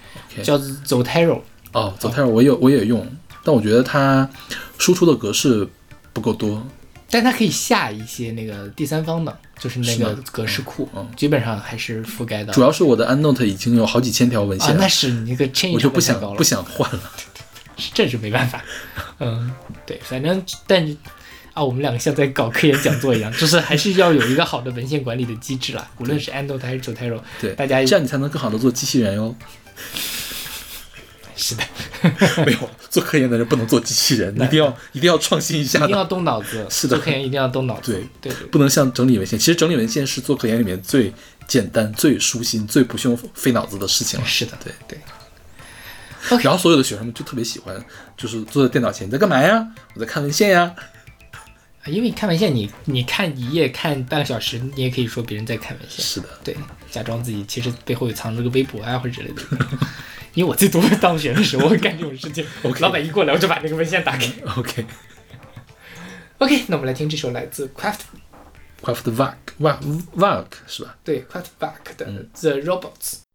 叫 Zotero。哦，Zotero 我有我也用，但我觉得它输出的格式不够多。但它可以下一些那个第三方的，就是那个格式库，嗯基本上还是覆盖的。主要是我的 EndNote 已经有好几千条文啊献，了，那是你那个 change 我就不想不想换了。这是没办法。嗯，对，反正但是啊，我们两个像在搞科研讲座一样，就是还是要有一个好的文献管理的机制啦，无论是 EndNote 还是 Zotero，对，大家这样你才能更好的做机器人哟。是的，没有做科研的人不能做机器人，一定要一定要创新一下一定要，动脑子，是的做科研一定要动脑子。对对对不能像整理文献。其实整理文献是做科研里面最简单、最舒心、最不用费脑子的事情了。是的，对对。然后所有的学生们就特别喜欢，就是坐在电脑前，你在干嘛呀？我在看文献呀。啊因为看文献你，你看一页看半个小时，你也可以说别人在看文献，是的，对，假装自己其实背后有藏着个微博啊或者之类的。因为我最多当选的时候，我会干这种事情。OK 老板一过来，我就把那个文件打开。OK。OK，那我们来听这首来自 Craft Craft Vark Vark Vark 是吧？对 Craftback 的嗯 The Robots。「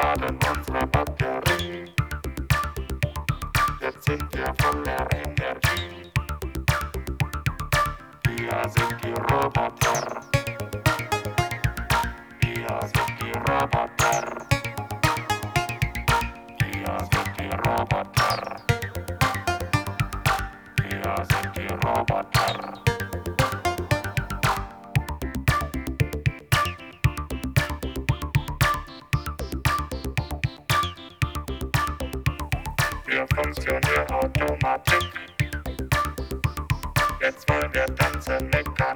laden unsere Batterie. Jetzt sind wir voller Energie. Wir sind die Tanzania, Tanzania.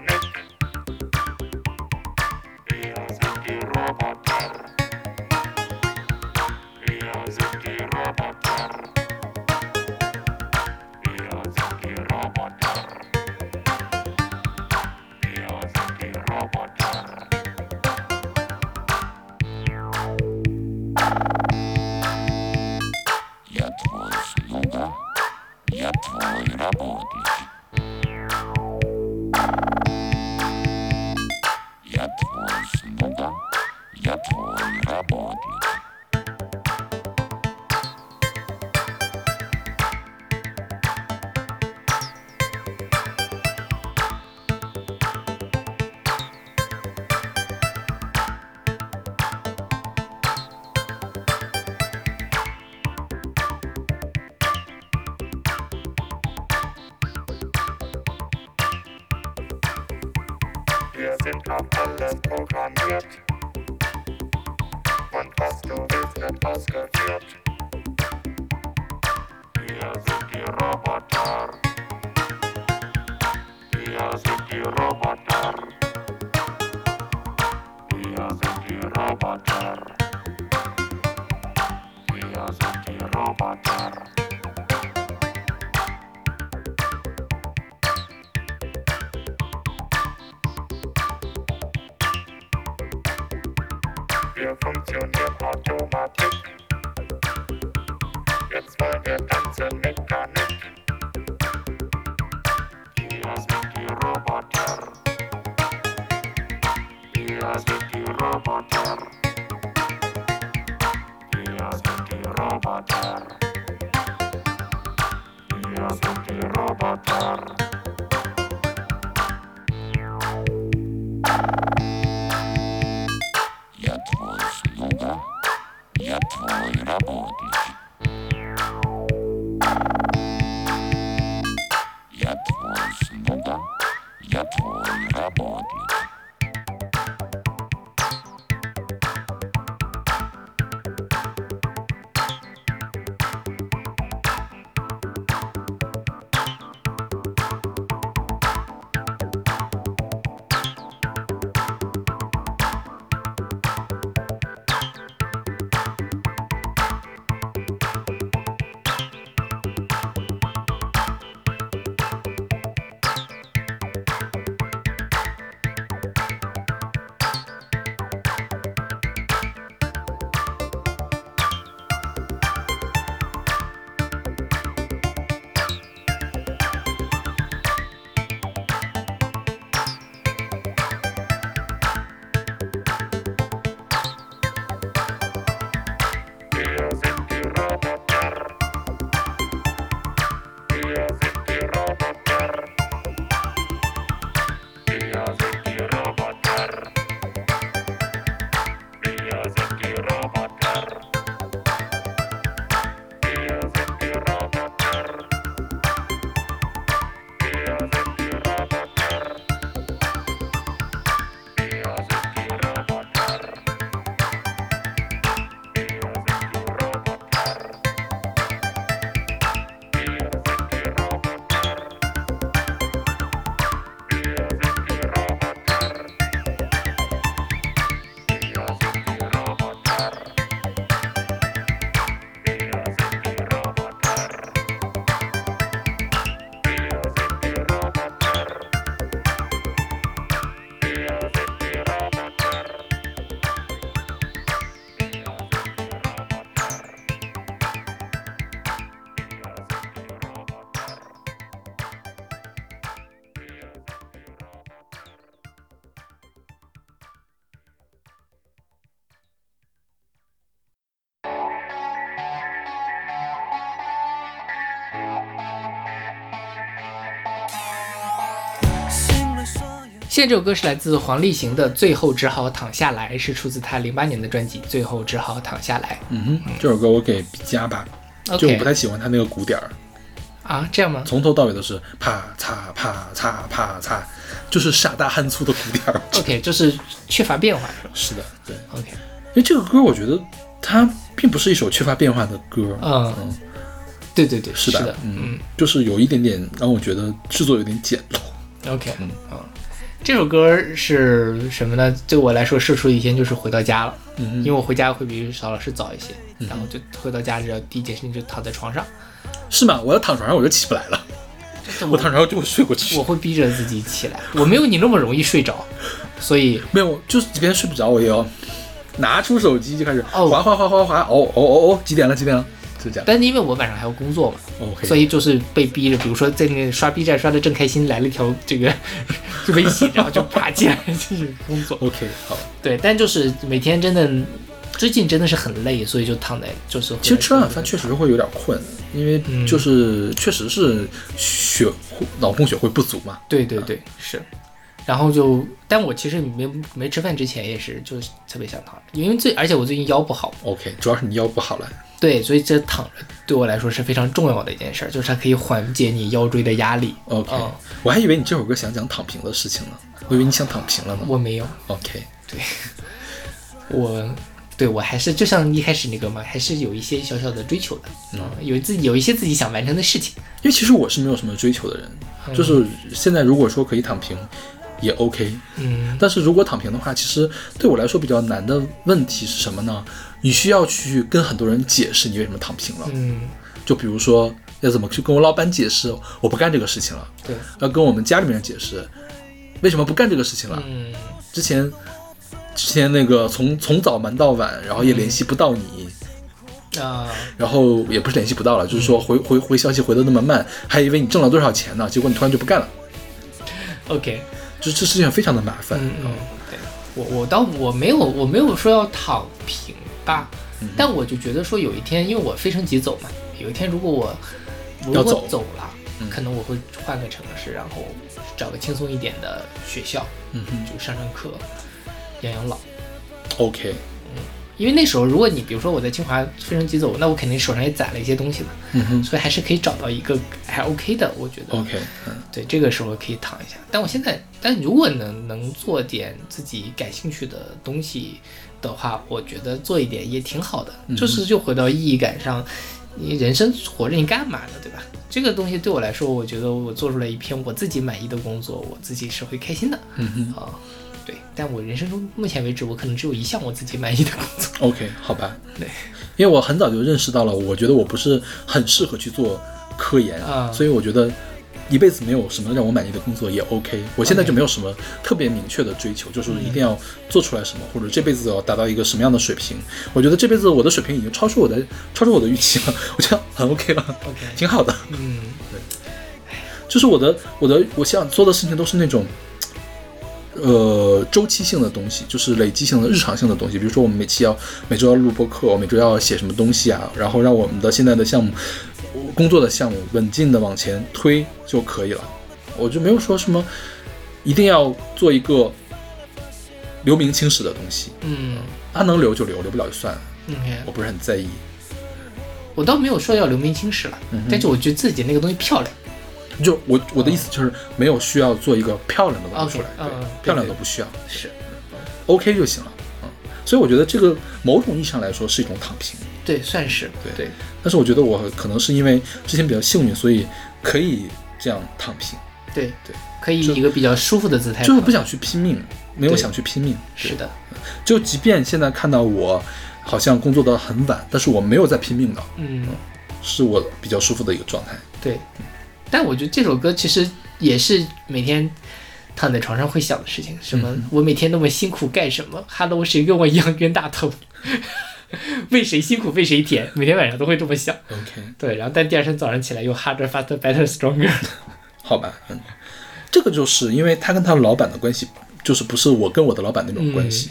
现在这首歌是来自黄立行的《最后只好躺下来》，是出自他零八年的专辑《最后只好躺下来。嗯哼，这首歌我给 B 加吧，就我不太喜欢他那个鼓点儿，》啊，这样吗？从头到尾都是啪嚓啪嚓啪嚓，就是傻大憨粗的鼓点儿。OK，就是缺乏变化是吧？是的，对，？OK，因为这个歌我觉得它并不是一首缺乏变化的歌，嗯，对对对，是的，的，嗯，就是有一点点让我觉得制作有点简陋。OK，嗯这首歌是什么呢？对我来说，射出一天就是回到家了，嗯因为我回家会比邵老师早一些，然后就回到家之后，第一件事情就躺在床上，是吗？我要躺床上我就起不来了，我躺床上就会睡过去我。会逼着自己起来，我没有你那么容易睡着，所以没有，就是即便睡不着，我也要拿出手机就开始哦滑滑滑滑滑，哦哦哦哦，几点了？几点了？就这样。但是因为我晚上还要工作嘛所以就是被逼着，比如说在那个刷 B 站刷的正开心，来了一条这个 微信，然后就爬起来继续工作。OK 好。对，但就是每天真的最近真的是很累，所以就躺在就是。其实吃完晚饭确实会有点困，因为嗯就是确实是血脑供血会不足嘛。对对对是，然后就，但我其实没没吃饭之前也是就是特别想躺，因为最而且我最近腰不好，OK，主要是你腰不好了。对，所以这躺着对我来说是非常重要的一件事儿，就是它可以缓解你腰椎的压力。OK，、嗯我还以为你这首歌想讲躺平的事情呢，我以为你想躺平了呢。我没有，OK，对 我对我还是就像一开始那个嘛，还是有一些小小的追求的，嗯，有自己有一些自己想完成的事情。因为其实我是没有什么追求的人，就是现在如果说可以躺平，也 OK。嗯但是如果躺平的话，其实对我来说比较难的问题是什么呢？你需要去跟很多人解释你为什么躺平了。嗯，就比如说要怎么去跟我老板解释我不干这个事情了，对，要跟我们家里面人解释为什么不干这个事情了。嗯。之前之前那个从从早忙到晚，然后也联系不到你，啊，然后也不是联系不到了，就是说回回回消息回的那么慢，还以为你挣了多少钱呢，结果你突然就不干了，OK，就这事情非常的麻烦。嗯嗯，对。我我倒我没有我没有说要躺平吧，嗯但我就觉得说有一天，因为我非常急走嘛，有一天如果我我如果要走。走了，嗯。可能我会换个城市，然后找个轻松一点的学校，嗯哼。就上上课，养养老。，OK，因为那时候，如果你比如说我在清华非常急走，那我肯定手上也攒了一些东西嘛，嗯哼。所以还是可以找到一个还 OK 的，我觉得。，OK，嗯。对，这个时候可以躺一下。但我现在，但如果能能做点自己感兴趣的东西的话，我觉得做一点也挺好的。嗯就是就回到意义感上，你人生活着你干嘛呢？对吧？这个东西对我来说，我觉得我做出来一篇我自己满意的工作，我自己是会开心的。嗯哼啊、对。但我人生中目前为止，我可能只有一项我自己满意的工作。，OK，好吧，对，因为我很早就认识到了，我觉得我不是很适合去做科研，啊所以我觉得一辈子没有什么让我满意的工作也 OK。我现在就没有什么特别明确的追求，就是一定要做出来什么，或者这辈子要达到一个什么样的水平。我觉得这辈子我的水平已经超出我的超出我的预期了，我觉得很 OK 了 OK 挺好的。嗯对就是我的我的我想做的事情都是那种。呃，周期性的东西，就是累积性的、日常性的东西。比如说，我们每期要每周要录播课，每周要写什么东西啊，然后让我们的现在的项目、工作的项目稳进的往前推就可以了。我就没有说什么一定要做一个留名青史的东西，嗯它能留就留，留不了就算了，，OK。我不是很在意。我倒没有说要留名青史了，嗯但是我觉得自己那个东西漂亮。就我我的意思就是没有需要做一个漂亮的东西出来嗯漂亮都不需要，是，OK 就行了。嗯，所以我觉得这个某种意义上来说是一种躺平。对，算是对对。但是我觉得我可能是因为之前比较幸运，所以可以这样躺平，对对，可以以一个比较舒服的姿态，就是不想去拼命，没有想去拼命。是的，就即便现在看到我好像工作到很晚，但是我没有在拼命的，嗯，是我比较舒服的一个状态。对。但我觉得这首歌其实也是每天躺在床上会想的事情，什么、嗯我每天那么辛苦干什么？Hello，谁跟我一样冤大头？为谁辛苦为谁甜？每天晚上都会这么想。OK，对，然后但第二天早上起来又 harder, faster, better, stronger。好吧，嗯，这个就是因为他跟他老板的关系，就是不是我跟我的老板那种关系。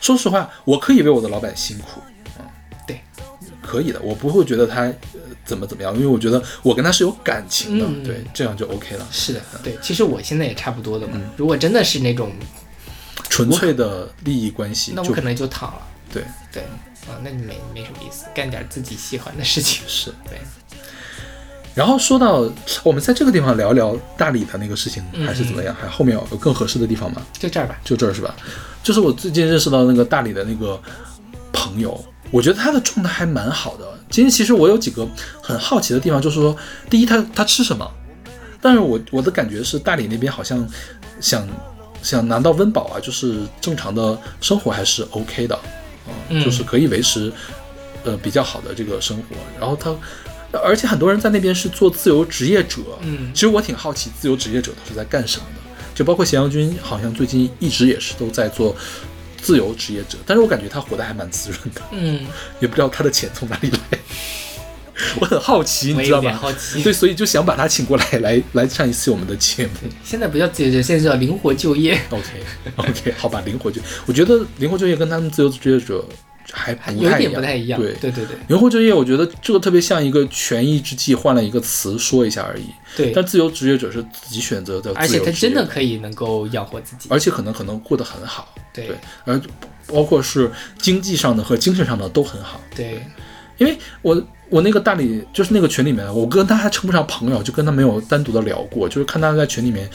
说实话，我可以为我的老板辛苦，嗯，对，可以的，我不会觉得他呃怎么怎么样，因为我觉得我跟他是有感情的，嗯对，这样就 OK 了。是的，对，其实我现在也差不多的嘛。嗯如果真的是那种，纯粹的利益关系，就那我可能就躺了。对对，啊，那你没没什么意思，干点自己喜欢的事情。是。对，然后说到我们在这个地方聊聊大理的那个事情，嗯还是怎么样？还后面有更合适的地方吗？就这儿吧。就这儿是吧？就是我最近认识到那个大理的那个朋友，我觉得他的状态还蛮好的。今天其实我有几个很好奇的地方，就是说，第一，他他吃什么？但是我我的感觉是，大理那边好像想想拿到温饱啊，就是正常的生活还是 OK 的，嗯。就是可以维持呃比较好的这个生活。然后他，而且很多人在那边是做自由职业者，嗯。其实我挺好奇自由职业者都是在干什么的，就包括咸阳君，好像最近一直也是都在做自由职业者，但是我感觉他活得还蛮滋润的，嗯，也不知道他的钱从哪里来。我很好奇，你知道吗？好奇。对，所以就想把他请过来，来来上一次我们的节目。现在不叫自由职业，现在叫灵活就业，OK OK，好吧，灵活就，我觉得灵活就业跟他们自由职业者还不有点太一样，不太一样。对对对对灵活就业，我觉得这个特别像一个权宜之计，换了一个词说一下而已。对但自由职业者是自己选择的而且他真的可以能够养活自己。而且可能可能过得很好，对对，而包括是经济上的和精神上的都很好。对，因为我我那个大理就是那个群里面，我跟他还称不上朋友，就跟他没有单独的聊过，就是看他在群里面，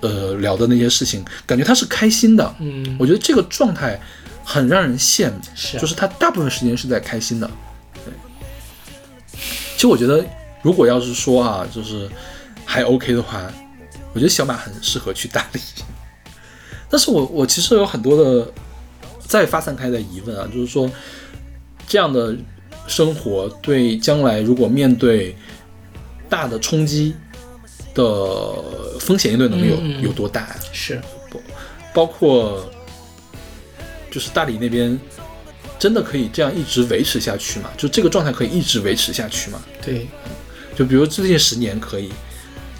呃，聊的那些事情，感觉他是开心的。嗯，我觉得这个状态很让人羡慕，是啊就是他大部分时间是在开心的。对，其实我觉得，如果要是说啊，就是还 OK 的话，我觉得小马很适合去大理。但是我我其实有很多的再发散开的疑问啊，就是说这样的生活对将来如果面对大的冲击的风险应对能力有、有多大呀、是，包括就是大理那边真的可以这样一直维持下去吗？就这个状态可以一直维持下去吗？对，就比如最近十年可以，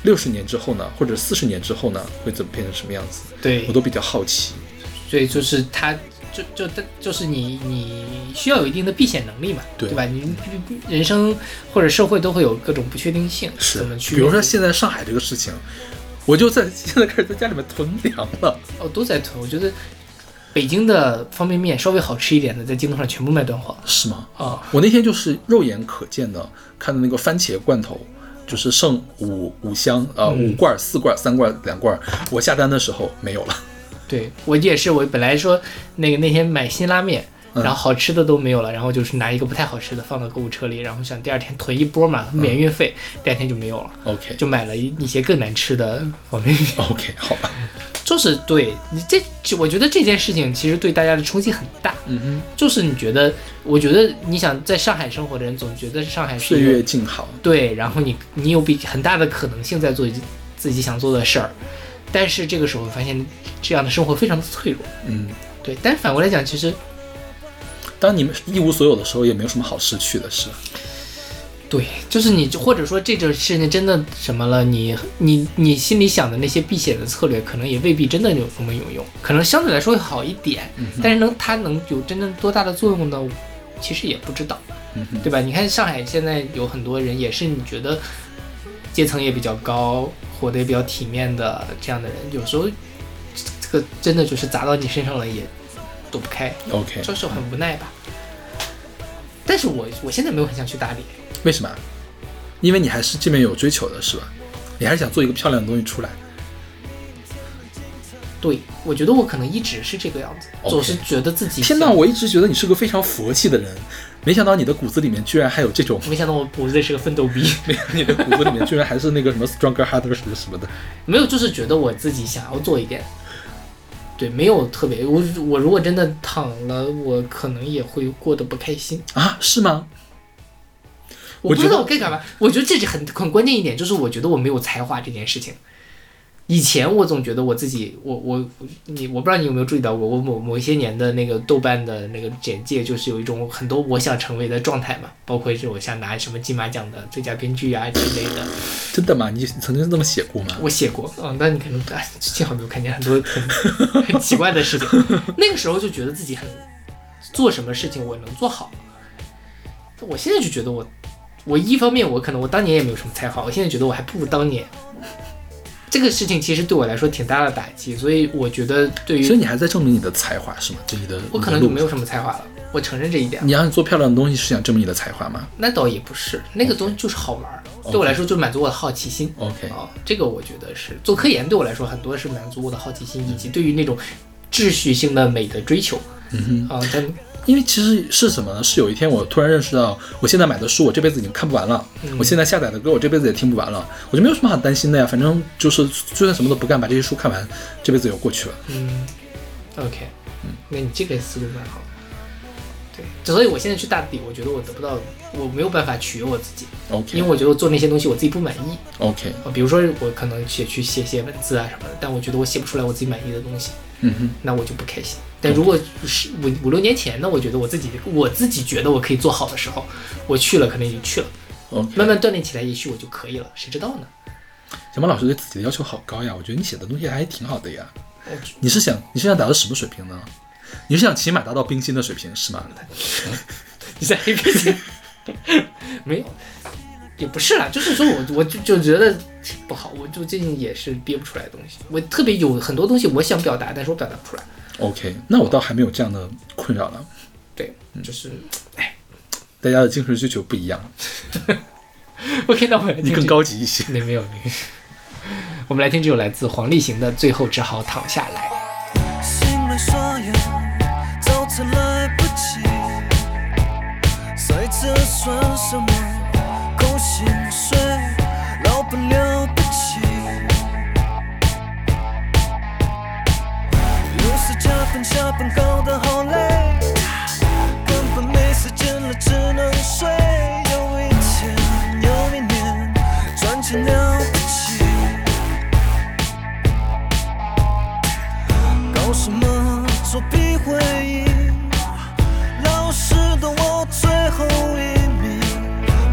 六十年之后呢，或者四十年之后呢，会怎么变成什么样子？对我都比较好奇。所以就是他，就就就是你你需要有一定的避险能力嘛，对吧？你人生或者社会都会有各种不确定性，是怎么，去比如说现在上海这个事情，我就在 现在开始在家里面囤粮了。哦都在囤，我觉得北京的方便面稍微好吃一点的，在京东上全部卖断货了是吗？啊。我那天就是肉眼可见的看到那个番茄罐头，就是剩五五箱啊、呃嗯五罐、四罐、三罐、两罐，我下单的时候没有了。对我也是，我本来说那个那天买辛拉面。嗯然后好吃的都没有了，然后就是拿一个不太好吃的放到购物车里，然后想第二天囤一波嘛，免运费，第二天就没有了，OK 就买了一一些更难吃的方便面。OK，好吧。就是对你这，就我觉得这件事情其实对大家的冲击很大。嗯哼，就是你觉得，我觉得你想在上海生活的人，总觉得上海是岁月静好。对，然后你你有比很大的可能性在做自己想做的事儿，但是这个时候发现这样的生活非常的脆弱。嗯，对，但是反过来讲，其实当你们一无所有的时候，也没有什么好失去的，是。对，就是你或者说这种事情真的什么了，你你你心里想的那些避险的策略，可能也未必真的有那么有用，可能相对来说会好一点，但是能它能有真正多大的作用呢？其实也不知道，嗯，对吧？你看上海现在有很多人也是你觉得阶层也比较高，活得也比较体面的这样的人，有时候这个真的就是砸到你身上了也躲不开，OK，就是很无奈吧。但是我我现在没有很想去大理，为什么？因为你还是这边有追求的，是吧？你还是想做一个漂亮的东西出来。对我觉得我可能一直是这个样子总是觉得自己天哪，想我一直觉得你是个非常佛系的人，没想到你的骨子里面居然还有这种，没想到我骨子里是个奋斗逼，没有你的骨子里面居然还是那个什么 stronger harder 什么什么的。没有，就是觉得我自己想要做一点。对，没有特别，我我如果真的躺了，我可能也会过得不开心。啊，是吗？我不知道我该干嘛。我觉得这是很很关键一点，就是我觉得我没有才华这件事情。以前我总觉得我自己，我我你，我不知道你有没有注意到过，我某某一些年的那个豆瓣的那个简介，就是有一种很多我想成为的状态嘛，包括是我想拿什么金马奖的最佳编剧啊之类的，真的吗？你曾经这么写过吗？我写过，嗯，但你可能哎，幸好没有看见很多很 很奇怪的事情。那个时候就觉得自己很做什么事情我能做好，我现在就觉得我我一方面我可能我当年也没有什么才华，我现在觉得我还不如当年。这个事情其实对我来说挺大的打击，所以我觉得对于所以你还在证明你的才华是吗？就你的，我可能就没有什么才华了，我承认这一点。你要做漂亮的东西是想证明你的才华吗那倒也不是，那个东西就是好玩儿对我来说就是满足我的好奇心。？OK，哦，这个我觉得是做科研对我来说很多是满足我的好奇心，以及对于那种秩序性的美的追求。嗯哼，啊，但因为其实是什么呢？是有一天我突然认识到，我现在买的书我这辈子已经看不完了，嗯我现在下载的歌我这辈子也听不完了，我就没有什么好担心的呀。反正就是就算什么都不干，把这些书看完，这辈子也过去了。嗯，OK，嗯，那你这个思路蛮好。对，所以我现在去大底，我觉得我得不到，我没有办法取悦我自己，OK，因为我觉得我做那些东西我自己不满意。OK，啊，比如说我可能写去写写文字啊什么的，但我觉得我写不出来我自己满意的东西，嗯哼，那我就不开心。但如果是五五六年前呢，我觉得我自己我自己觉得我可以做好的时候，我去了可能也就去了慢慢锻炼起来，也许我就可以了，谁知道呢？小马老师对自己的要求好高呀，我觉得你写的东西还挺好的呀我。你是想你是想达到什么水平呢？你是想起码达到冰心的水平是吗？你在 A P C 没有，也不是啦，就是说我我就就觉得不好，我就最近也是憋不出来的东西，我特别有很多东西我想表达，但是我表达不出来。OK，那我倒还没有这样的困扰了。对，就是大家的精神需求不一样，OK，那我们来你更高级一些。没没有没有，我们来听这首来自黄立行的《最后只好躺下来》。心里所有早曾来不及，随着算什么扣薪水，下班搞得好累，根本没时间了，只能睡。有一天，有一年，赚钱了不起。搞什么作弊会议？老师的我最后一名。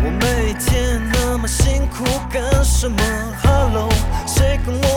我每天那么辛苦干什么？Hello，谁跟我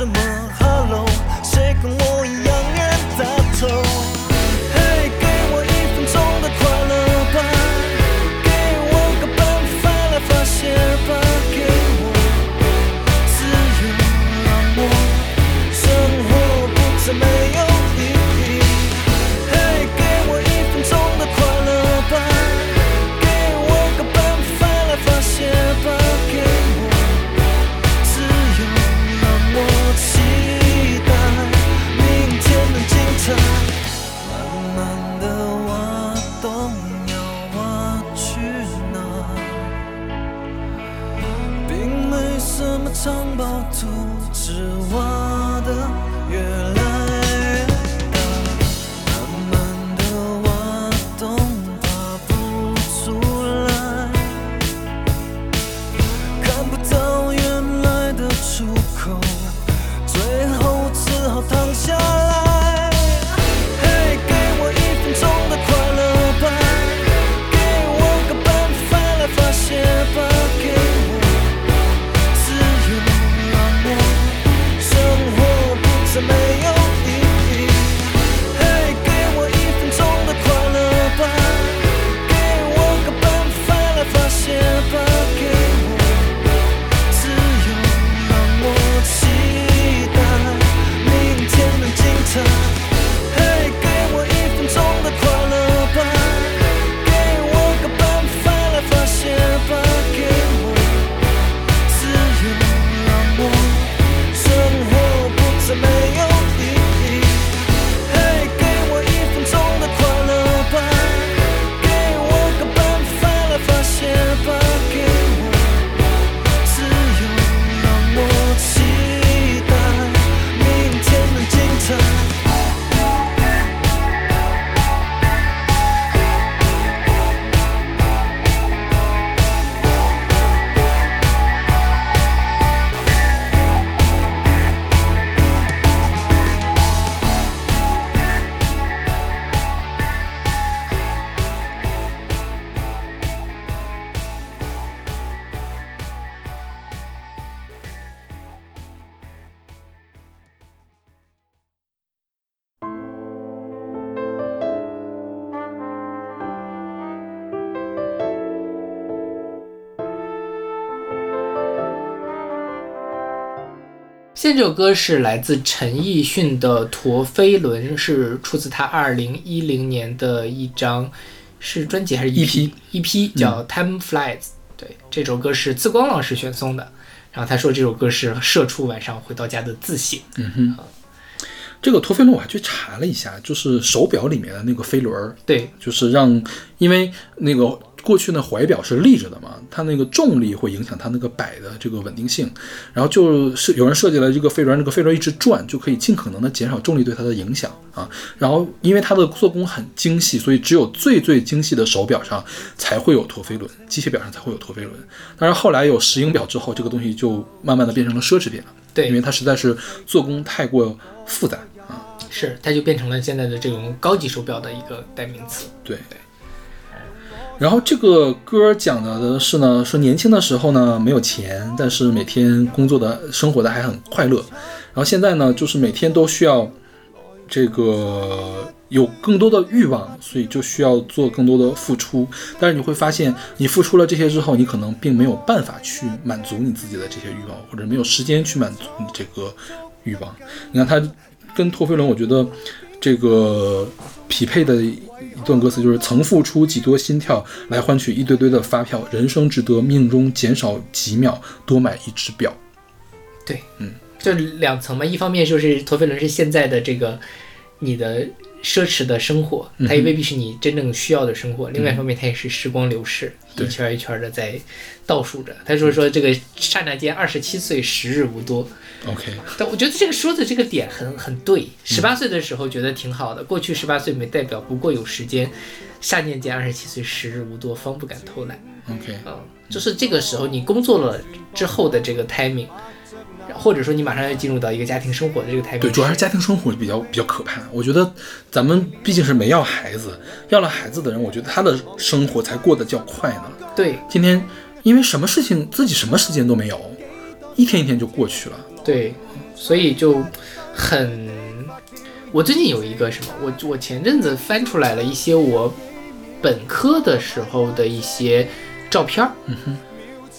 什么好？首歌是来自陈奕迅的《陀飞轮》，是出自他二零一零年的一张是专辑还是 EP EP 叫《Time Flies》。对，这首歌是自光老师选送的。然后他说这首歌是社畜晚上回到家的自省。嗯哼这个陀飞轮我还去查了一下，就是手表里面的那个飞轮儿，对，就是让，因为那个过去呢怀表是立着的嘛，它那个重力会影响它那个摆的这个稳定性，然后就是有人设计了这个飞轮，这个飞轮一直转，就可以尽可能的减少重力对它的影响啊。然后因为它的做工很精细，所以只有最最精细的手表上才会有陀飞轮，机械表上才会有陀飞轮。当然后来有石英表之后，这个东西就慢慢的变成了奢侈品了，对因为它实在是做工太过复杂啊。是，它就变成了现在的这种高级手表的一个代名词。对。然后这个歌讲的是呢，说年轻的时候呢没有钱，但是每天工作的生活的还很快乐。然后现在呢，就是每天都需要这个有更多的欲望，所以就需要做更多的付出。但是你会发现，你付出了这些之后，你可能并没有办法去满足你自己的这些欲望，或者没有时间去满足你这个欲望。你看他跟陀飞轮，我觉得这个匹配的一段歌词就是“曾付出几多心跳来换取一堆堆的发票，人生值得命中减少几秒，多买一只表。对，嗯，就两层嘛。一方面就是陀飞轮是现在的这个你的奢侈的生活，嗯它也未必是你真正需要的生活；另外一方面，它也是时光流逝，对一圈儿一圈的在倒数着。他说说这个刹那间二十七岁，时日无多。”OK，但我觉得这个说的这个点很很对。十八岁的时候觉得挺好的，过去十八岁没代表不过有时间。下念间二十七岁，时日无多，方不敢偷懒。OK，嗯，就是这个时候你工作了之后的这个 timing，或者说你马上要进入到一个家庭生活的这个 timing，对，主要是家庭生活比较比较可怕。我觉得咱们毕竟是没要孩子，要了孩子的人，我觉得他的生活才过得较快呢。对今天因为什么事情自己什么时间都没有，一天一天就过去了。对，所以就很。我最近有一个什么，我我前阵子翻出来了一些我本科的时候的一些照片儿，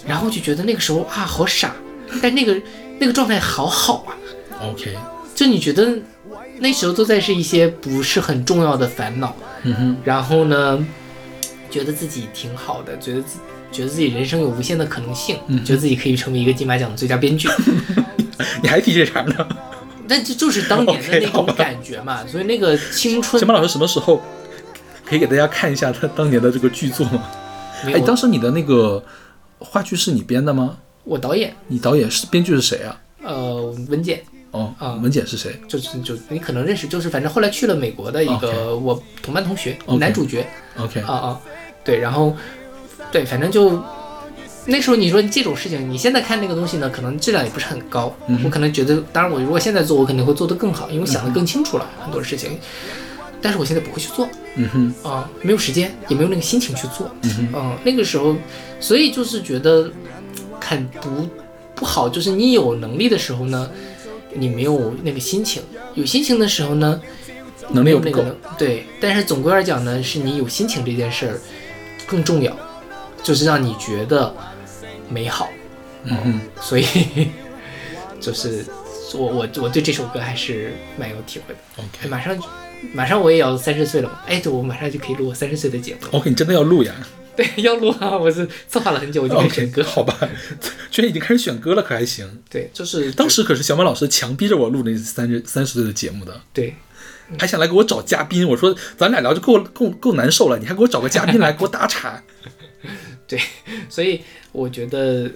然后就觉得那个时候啊好傻，但那个 那个状态好好啊，OK，就你觉得那时候都在是一些不是很重要的烦恼，嗯哼，然后呢，觉得自己挺好的，觉得自觉得自己人生有无限的可能性，嗯觉得自己可以成为一个金马奖的最佳编剧，你还提这茬呢？那这就是当年的 那种感觉嘛，所以那个青春小马老师什么时候可以给大家看一下他当年的这个剧作吗？哎，当时你的那个话剧是你编的吗？我导演你导演是编剧是谁啊？呃文简哦，啊文简是谁？就是就你可能认识，就是反正后来去了美国的一个我同班同学男主角 OK，啊啊，对，然后对，反正就那时候你说这种事情，你现在看那个东西呢，可能质量也不是很高。嗯我可能觉得，当然我如果现在做，我肯定会做得更好，因为我想得更清楚了、很多事情。但是我现在不会去做嗯哼，啊、没有时间，也没有那个心情去做。嗯哼，嗯，那个时候，所以就是觉得很不不好，就是你有能力的时候呢，你没有那个心情；有心情的时候呢，能力又不够没有那个。能对。但是总归而讲呢，是你有心情这件事儿更重要，就是让你觉得美好。嗯哼，所以 就是我我我对这首歌还是蛮有体会的。OK 马上马上我也要三十岁了嘛，哎，对，我马上就可以录我三十岁的节目了。OK，你真的要录呀 对，要录啊！我是策划了很久，我就开始选歌。好吧，居然已经开始选歌了，可还行？对，就是当时可是小马老师强逼着我录那三十三十岁的节目的，对还想来给我找嘉宾。我说咱俩聊就够够够难受了，你还给我找个嘉宾来 给我打岔。对，所以我觉得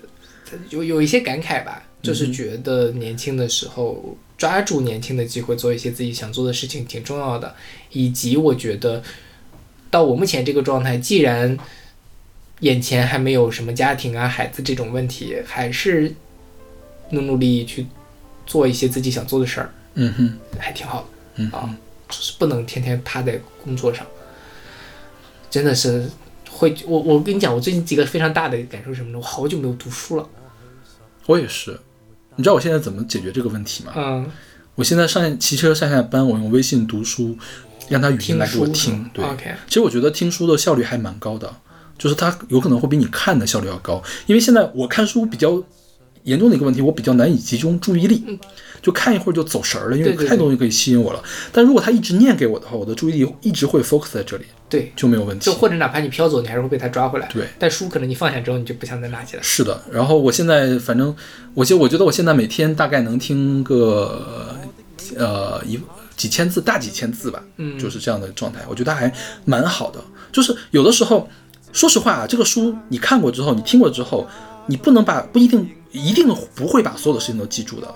有有一些感慨吧，就是觉得年轻的时候抓住年轻的机会，做一些自己想做的事情挺重要的，以及我觉得到我目前这个状态，既然眼前还没有什么家庭啊、孩子这种问题，还是努努力去做一些自己想做的事儿，嗯哼，还挺好的。嗯啊，就是不能天天趴在工作上，真的是会。我我跟你讲，我最近几个非常大的感受是什么呢？我好久没有读书了。我也是。你知道我现在怎么解决这个问题吗？嗯，我现在上骑车上下班，我用微信读书，让他语音来给我听。对，OK 其实我觉得听书的效率还蛮高的，就是它有可能会比你看的效率要高。因为现在我看书比较严重的一个问题，我比较难以集中注意力，就看一会儿就走神儿了，因为太多东西可以吸引我了。但如果他一直念给我的话，我的注意力一直会 focus 在这里，对，就没有问题就。或者哪怕你飘走，你还是会被他抓回来。对但书可能你放下之后，你就不想再拿起来。是的，然后我现在反正，我就我觉得我现在每天大概能听个呃一几千字，大几千字吧，嗯就是这样的状态，我觉得还蛮好的。就是有的时候，说实话啊，这个书你看过之后，你听过之后，你不能把不一定一定不会把所有的事情都记住的。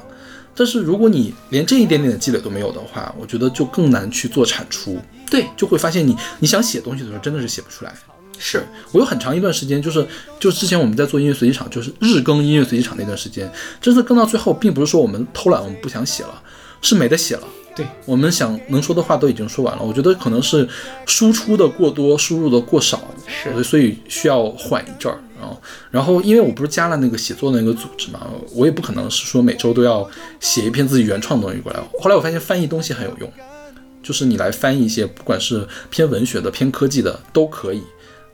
但是如果你连这一点点的积累都没有的话，我觉得就更难去做产出，对，就会发现你你想写东西的时候真的是写不出来。是我有很长一段时间，就是就之前我们在做音乐随机场，就是日更音乐随机场那段时间，这次更到最后，并不是说我们偷懒，我们不想写了，是没得写了。对，我们想能说的话都已经说完了，我觉得可能是输出的过多，输入的过少，是所以需要缓一阵儿。然后，然后因为我不是加了那个写作的那个组织嘛，我也不可能是说每周都要写一篇自己原创的东西过来。后来我发现翻译东西很有用，就是你来翻译一些，不管是偏文学的、偏科技的都可以，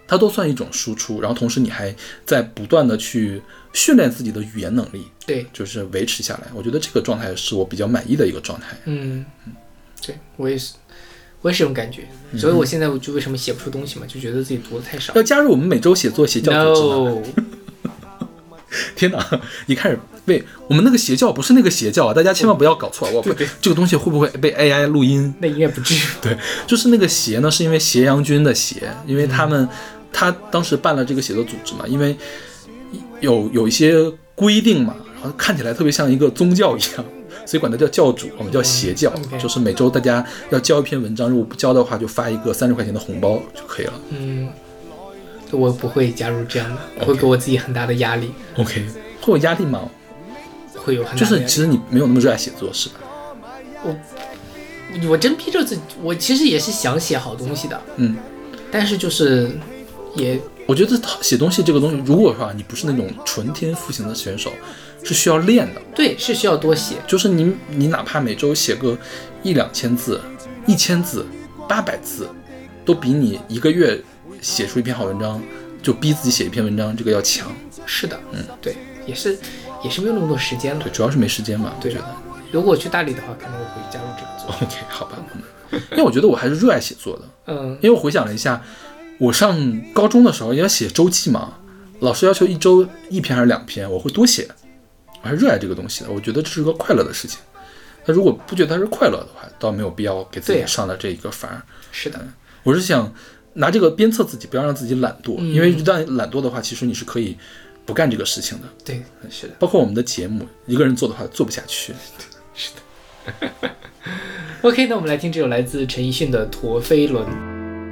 它都算一种输出。然后同时你还在不断的去训练自己的语言能力，对，就是维持下来。我觉得这个状态是我比较满意的一个状态。嗯，对我也是，我也是这种感觉。所以我现在我就为什么写不出东西嘛，就觉得自己读的太少。要加入我们每周写作邪教组织吗 天哪！一开始被我们那个邪教不是那个邪教啊，大家千万不要搞错。我不对对这个东西会不会被 AI 录音？那应该不至于。对，就是那个邪呢，是因为斜阳君的邪，因为他们他当时办了这个写作组织嘛，因为有有一些规定嘛，然后看起来特别像一个宗教一样，所以管它叫教主，我们叫邪教就是每周大家要交一篇文章，如果不交的话，就发一个三十块钱的红包就可以了。嗯，我不会加入这样的，会给我自己很大的压力，OK，会有压力吗？会有很大的压力。就是其实你没有那么热爱写作，是吧？我真逼着自己，我其实也是想写好东西的，嗯，但是就是也我觉得写东西这个东西，如果说啊你不是那种纯天赋型的选手，是需要练的。对，是需要多写。就是你你哪怕每周写个一两千字、一千字、八百字，都比你一个月写出一篇好文章，就逼自己写一篇文章这个要强。是的，嗯，对，也是也是没有那么多时间了对，。主要是没时间嘛，对。如果我去大理的话，可能我会加入这个组。OK，好吧，嗯，因为我觉得我还是热爱写作的，嗯，因为我回想了一下，我上高中的时候要写周记嘛，老师要求一周一篇还是两篇，我会多写，我还是热爱这个东西的，我觉得这是个快乐的事情。那如果不觉得它是快乐的话，倒没有必要给自己上了这一个反而。是的，我是想拿这个鞭策自己，不要让自己懒惰，嗯因为一旦懒惰的话，其实你是可以不干这个事情的。对，是的。包括我们的节目，一个人做的话做不下去。是的 OK，那我们来听这首来自陈奕迅的《陀飞轮》。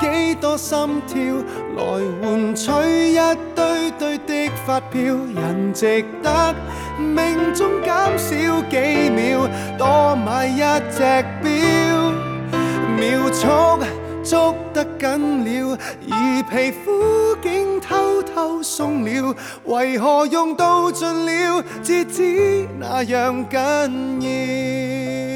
幾多心跳，來換取一堆堆的發票，人值得命中減少幾秒，多買一隻錶。秒速捉得緊了，而皮膚竟偷偷鬆了，為何用到盡了，至知那樣緊要？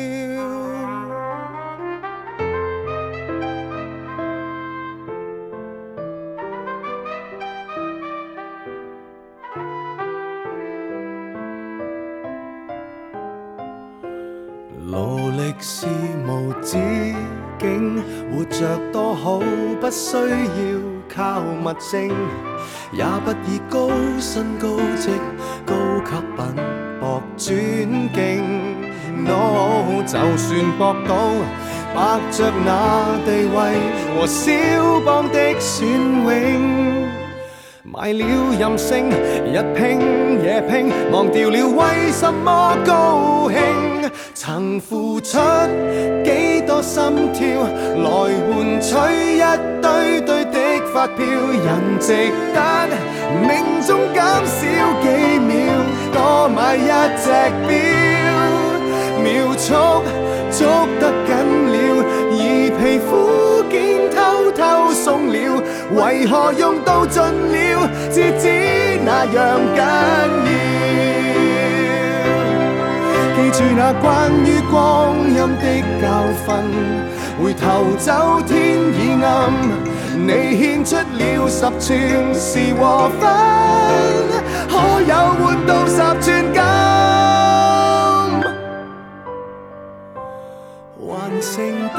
是無止境，活着多好，不需要靠物證，也不以高薪高職、高級品博尊敬。惱，就算搏到白着那地位和肖邦的雋永。买了任性，日拼夜拼，忘掉了为什么高兴。曾付出几多心跳，来换取一堆堆的发票，人值得命中减少几秒，多买一只表。秒速捉得紧了，而皮肤，為何用到盡了，至知那樣緊要？記住那關於光陰的教訓，回頭走天已暗，你獻出了十寸是和分，可有換到十寸金？還剩低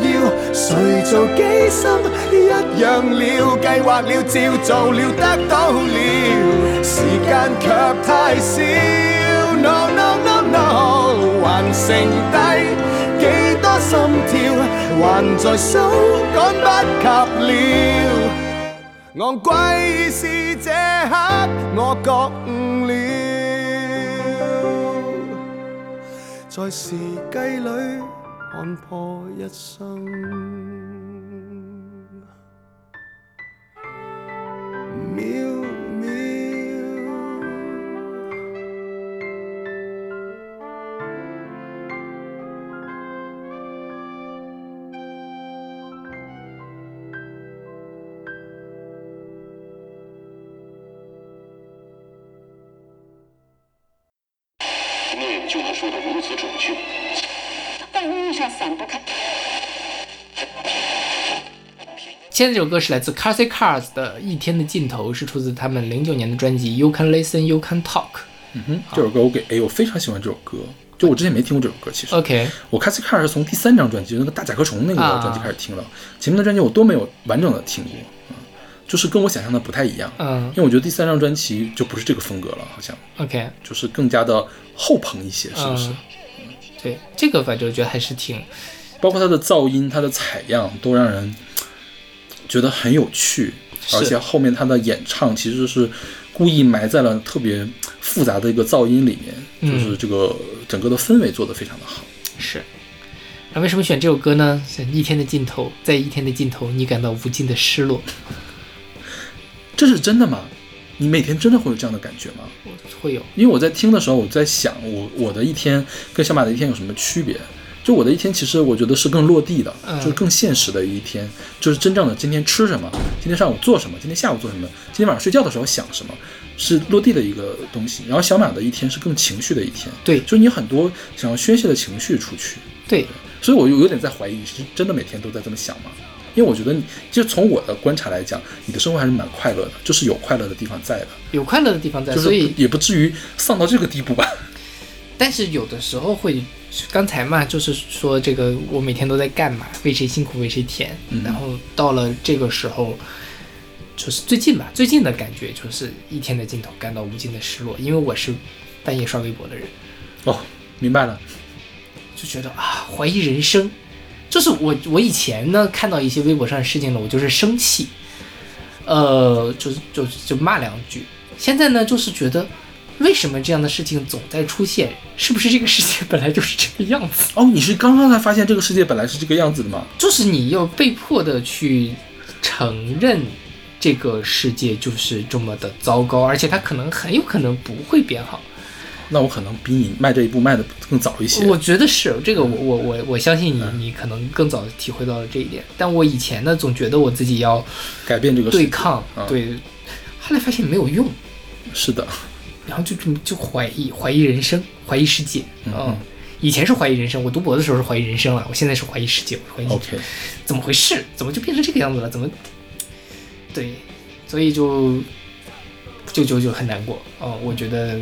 要，誰做機心一樣了，計劃了，照做了，得到了，時間卻太少。No no no no，還剩低幾多心跳，還在數，趕不及了。昂贵是這刻我覺悟了。在時計裏看破一生，秒秒。念就能说得如此准。现在这首歌是来自 Carsey Cars 的《一天的尽头》，是出自他们零九年的专辑《You Can Listen, You Can Talk》。嗯哼，这首歌我给 A，我非常喜欢这首歌。就我之前没听过这首歌，其实。OK，我开始看是从第三张专辑那个大甲壳虫那个啊专辑开始听了，前面的专辑我都没有完整的听过，嗯，就是跟我想象的不太一样，嗯因为我觉得第三张专辑就不是这个风格了，好像，OK，就是更加的后朋一些，是不是？嗯对，这个反正我觉得还是挺，包括它的噪音、它的采样都让人觉得很有趣，而且后面他的演唱其实是故意埋在了特别复杂的一个噪音里面，嗯就是这个整个的氛围做得非常的好。是。那为什么选这首歌呢？在一天的尽头，在一天的尽头，你感到无尽的失落。这是真的吗？你每天真的会有这样的感觉吗？我会有，因为我在听的时候，我在想我我的一天跟小马的一天有什么区别？就我的一天，其实我觉得是更落地的，嗯就是更现实的一天，就是真正的今天吃什么，今天上午做什么，今天下午做什么，今天晚上睡觉的时候想什么，是落地的一个东西。然后小马的一天是更情绪的一天，对就是你很多想要宣泄的情绪出去，对，所以我有有点在怀疑，是真的每天都在这么想吗？因为我觉得你，就从我的观察来讲，你的生活还是蛮快乐的，就是有快乐的地方在的，有快乐的地方在，就是所以也不至于丧到这个地步吧。但是有的时候会，刚才嘛，就是说这个我每天都在干嘛，为谁辛苦为谁甜。嗯然后到了这个时候，就是最近吧，最近的感觉就是一天的尽头感到无尽的失落，因为我是半夜刷微博的人，哦，明白了。就觉得啊怀疑人生。就是我我以前呢看到一些微博上的事情呢，我就是生气，呃，就是就就骂两句。现在呢，就是觉得为什么这样的事情总在出现？是不是这个世界本来就是这个样子？哦，你是刚刚才发现这个世界本来是这个样子的吗？就是你要被迫的去承认这个世界就是这么的糟糕，而且它可能很有可能不会变好。那我可能比你迈这一步迈得更早一些。我觉得是这个我，我我我相信你，你可能更早地体会到了这一点。但我以前呢，总觉得我自己要改变这个对抗，嗯对，后来发现没有用，是的，然后就就就怀疑怀疑人生，怀疑世界，嗯嗯，以前是怀疑人生，我读博的时候是怀疑人生了，我现在是怀疑世界，我怀疑 OK，怎么回事？怎么就变成这个样子了？怎么？对，所以就就就就很难过哦。我觉得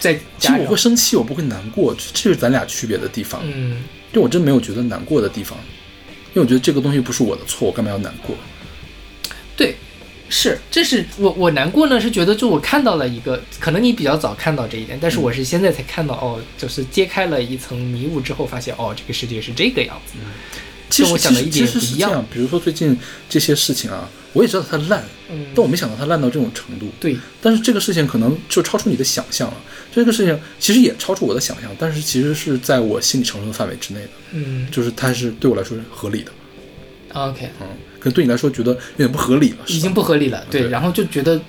在其实我会生气，我不会难过，这这是咱俩区别的地方。嗯，就我真没有觉得难过的地方，因为我觉得这个东西不是我的错，我干嘛要难过？对，是，这是我我难过呢，是觉得就我看到了一个，可能你比较早看到这一点，但是我是现在才看到，哦，就是揭开了一层迷雾之后，发现哦，这个世界是这个样子。其实我想的一点一样，比如说最近这些事情啊，我也知道它烂，嗯但我没想到它烂到这种程度。对，但是这个事情可能就超出你的想象了。这个事情其实也超出我的想象，但是其实是在我心理承受的范围之内的，嗯就是它是对我来说是合理的。，OK，嗯，可能对你来说觉得有点不合理了，已经不合理了，对，对然后就觉得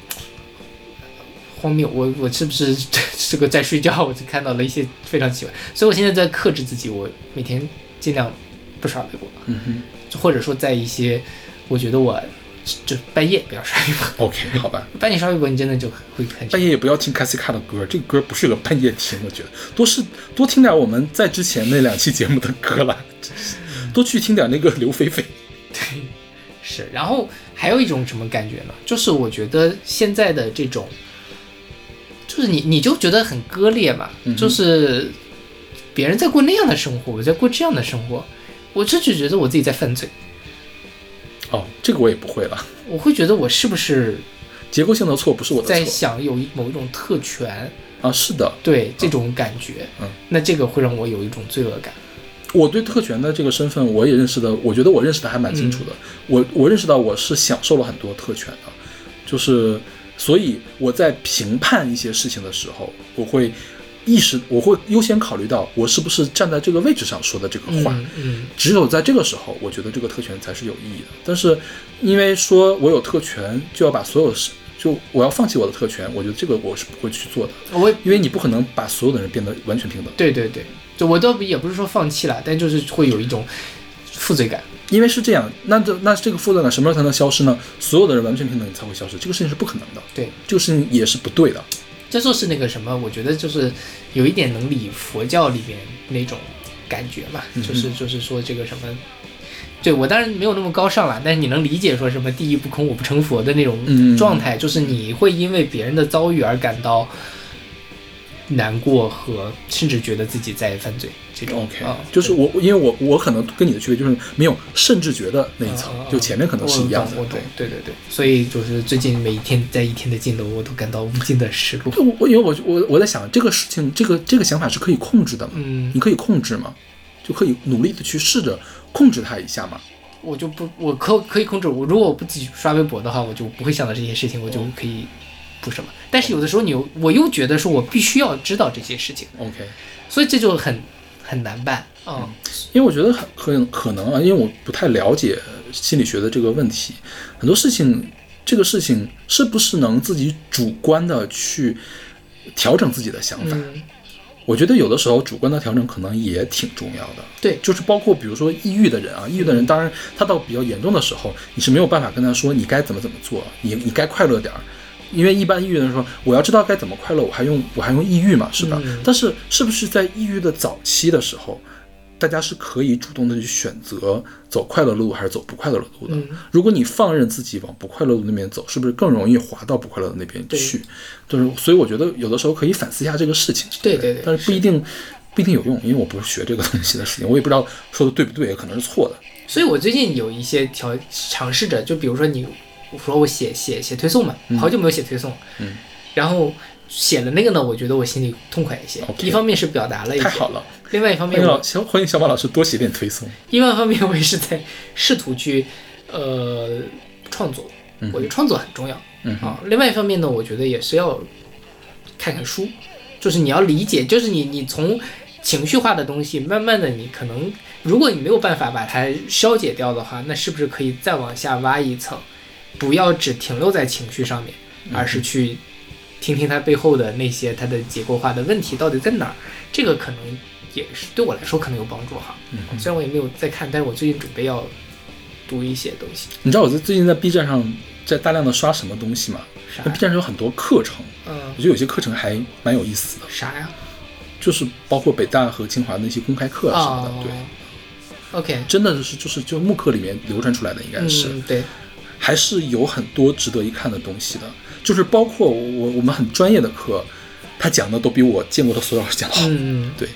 荒谬，我我是不是 这个在睡觉？我就看到了一些非常奇怪，所以我现在在克制自己，我每天尽量不刷微博，嗯哼或者说在一些我觉得我就半夜不要刷微博，，OK，好吧。半夜刷微博你真的就会很半夜也不要听卡西卡的歌，这个歌不适合半夜听，我觉得多是多听点我们在之前那两期节目的歌了，真是多去听点那个刘菲菲。对是，然后还有一种什么感觉呢？就是我觉得现在的这种，就是你你就觉得很割裂嘛，嗯就是别人在过那样的生活，我在过这样的生活，我这就觉得我自己在犯罪，哦，这个我也不会了，我会觉得我是不是结构性的错不是我的在想有一某一种特权？啊，是的，对这种感觉，嗯，那这个会让我有一种罪恶感。我对特权的这个身份我也认识的，我觉得我认识的还蛮清楚的。我我认识到我是享受了很多特权的，就是所以我在评判一些事情的时候，我会意识，我会优先考虑到我是不是站在这个位置上说的这个话。嗯嗯只有在这个时候，我觉得这个特权才是有意义的。但是，因为说我有特权，就要把所有事，就我要放弃我的特权，我觉得这个我是不会去做的，我因为你不可能把所有的人变得完全平等。对对对，就我倒也不是说放弃了，但就是会有一种负罪感。因为是这样，那这那这个负罪感什么时候才能消失呢？所有的人完全平等才会消失，这个事情是不可能的。对，这个事情也是不对的。这就是那个什么，我觉得就是有一点能理佛教里面那种感觉嘛，嗯就是就是说这个什么，对我当然没有那么高尚了，但是你能理解说什么地狱不空我不成佛的那种嗯。状态，就是你会因为别人的遭遇而感到难过和甚至觉得自己在犯罪这种。OK，、啊就是我，因为我我可能跟你的区别就是没有甚至觉得那一层，就前面可能是一样的。我懂，我懂对对对，所以就是最近每一天在一天的尽头，我都感到无尽的失落。我我因为我我我在想这个事情，这个这个想法是可以控制的嘛？嗯你可以控制吗？就可以努力的去试着控制它一下嘛？我就不，我可可以控制我。如果我不自己刷微博的话，我就不会想到这些事情，我就可以不什么。但是有的时候你又，我又觉得说我必须要知道这些事情，OK，所以这就很很难办啊。因为我觉得很很可能啊，因为我不太了解心理学的这个问题，很多事情，这个事情是不是能自己主观的去调整自己的想法？嗯，我觉得有的时候主观的调整可能也挺重要的。对就是包括比如说抑郁的人啊，抑郁的人，当然他到比较严重的时候，你是没有办法跟他说你该怎么怎么做，你你该快乐点儿。因为一般抑郁的人说，我要知道该怎么快乐，我还用我还用抑郁嘛，是吧？嗯但是是不是在抑郁的早期的时候，大家是可以主动的去选择走快乐路还是走不快乐的路的？嗯如果你放任自己往不快乐路那边走，是不是更容易滑到不快乐的那边去？就是所以我觉得有的时候可以反思一下这个事情。对对对但是不一定不一定有用，因为我不是学这个东西的事情，我也不知道说的对不对，也可能是错的。所以我最近有一些调尝试着，就比如说你，我说我写写写推送嘛，好久没有写推送。了，嗯，然后写了那个呢，我觉得我心里痛快一些。一方面是表达了一些，太好了，另外一方面小欢迎小马老师多写点推送。另外一方面，我也是在试图去呃创作，我觉得创作很重要、嗯。啊。另外一方面呢，我觉得也是要看看书，就是你要理解，就是你你从情绪化的东西，慢慢的你可能，如果你没有办法把它消解掉的话，那是不是可以再往下挖一层，不要只停留在情绪上面，而是去听听它背后的那些它的结构化的问题到底在哪儿，这个可能也是对我来说可能有帮助哈。嗯虽然我也没有在看，但是我最近准备要读一些东西。你知道我在最近在 B 站上在大量的刷什么东西吗？那 B 站上有很多课程，嗯我，觉得有些课程还蛮有意思的。啥呀？就是包括北大和清华的那些公开课啊什么的，哦对，OK，真的是就是就慕课里面流传出来的，应该是。嗯，对，还是有很多值得一看的东西的，就是包括我我们很专业的课，他讲的都比我见过的所有老师讲的好。嗯对，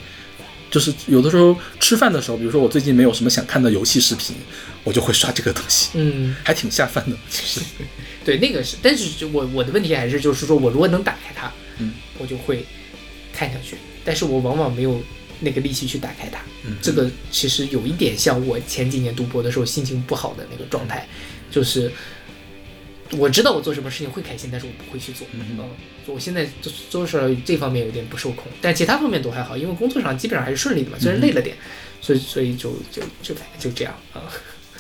就是有的时候吃饭的时候，比如说我最近没有什么想看的游戏视频，我就会刷这个东西，嗯，还挺下饭的。其实，对，那个是，但是就我我的问题还是就是说我如果能打开它，嗯，我就会看下去，但是我往往没有那个力气去打开它。嗯这个其实有一点像我前几年读博的时候心情不好的那个状态，就是我知道我做什么事情会开心，但是我不会去做。嗯我现在就就是这方面有点不受控，但其他方面都还好，因为工作上基本上还是顺利的嘛，虽然累了点，所以所以就就就就这样啊。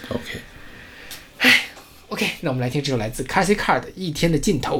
OK，OK，那我们来听这首来自 c a s i Card 的《一天的尽头》。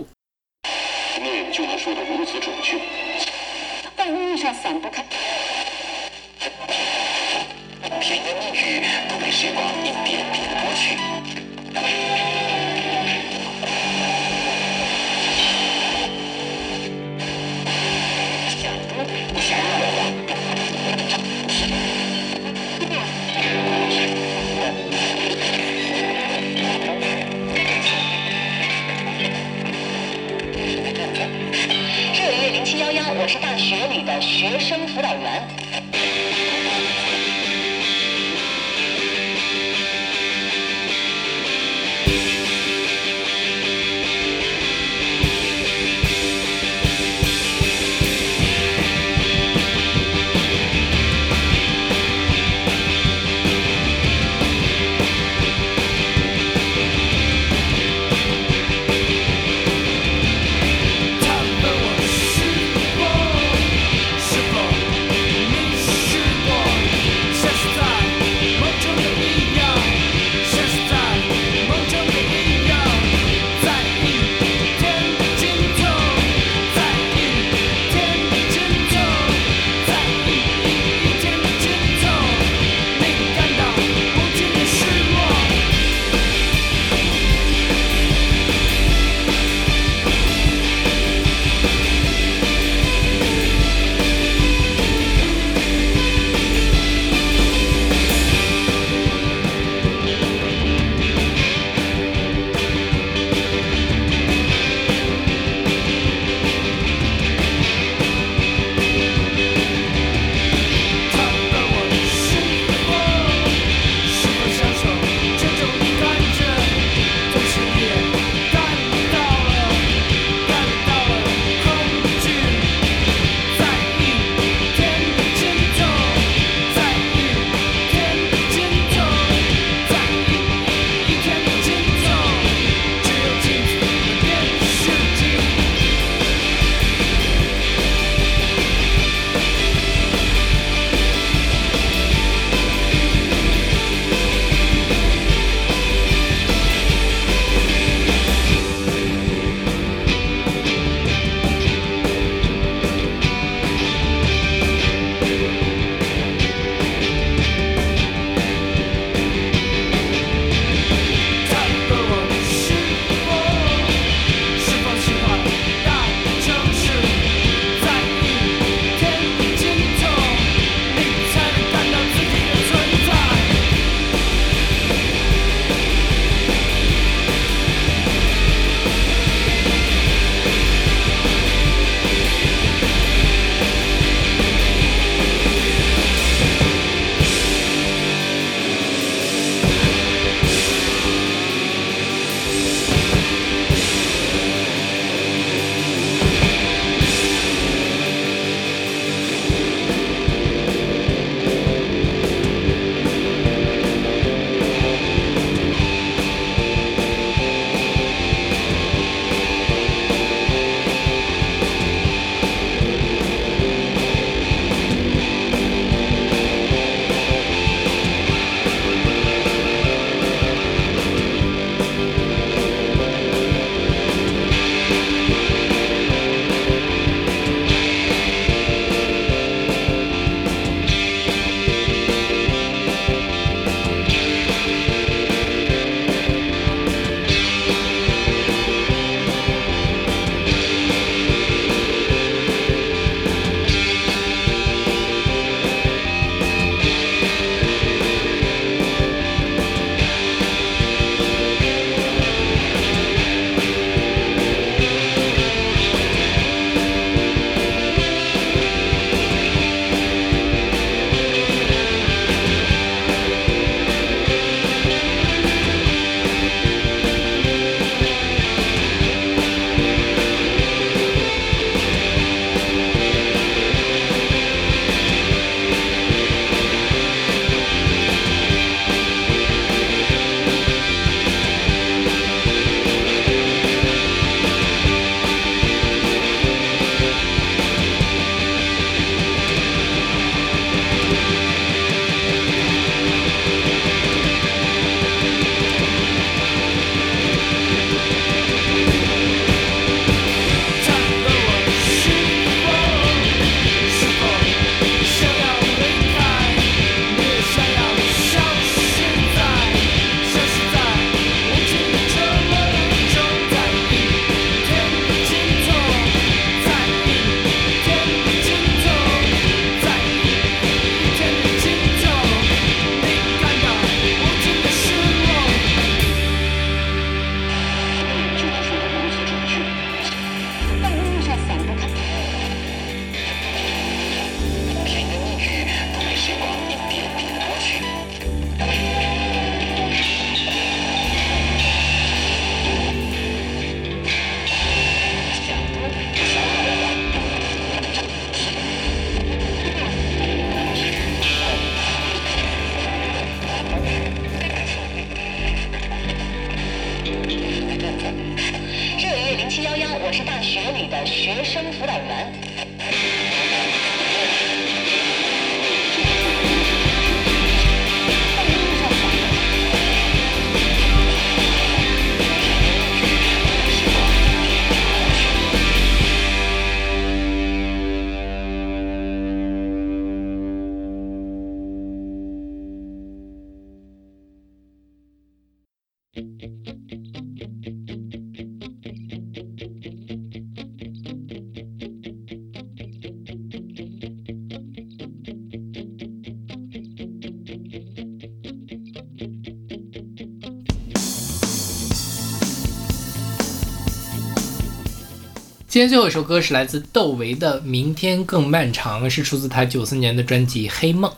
今天最后一首歌是来自窦唯的《明天更漫长》，是出自他九四年的专辑《黑梦》。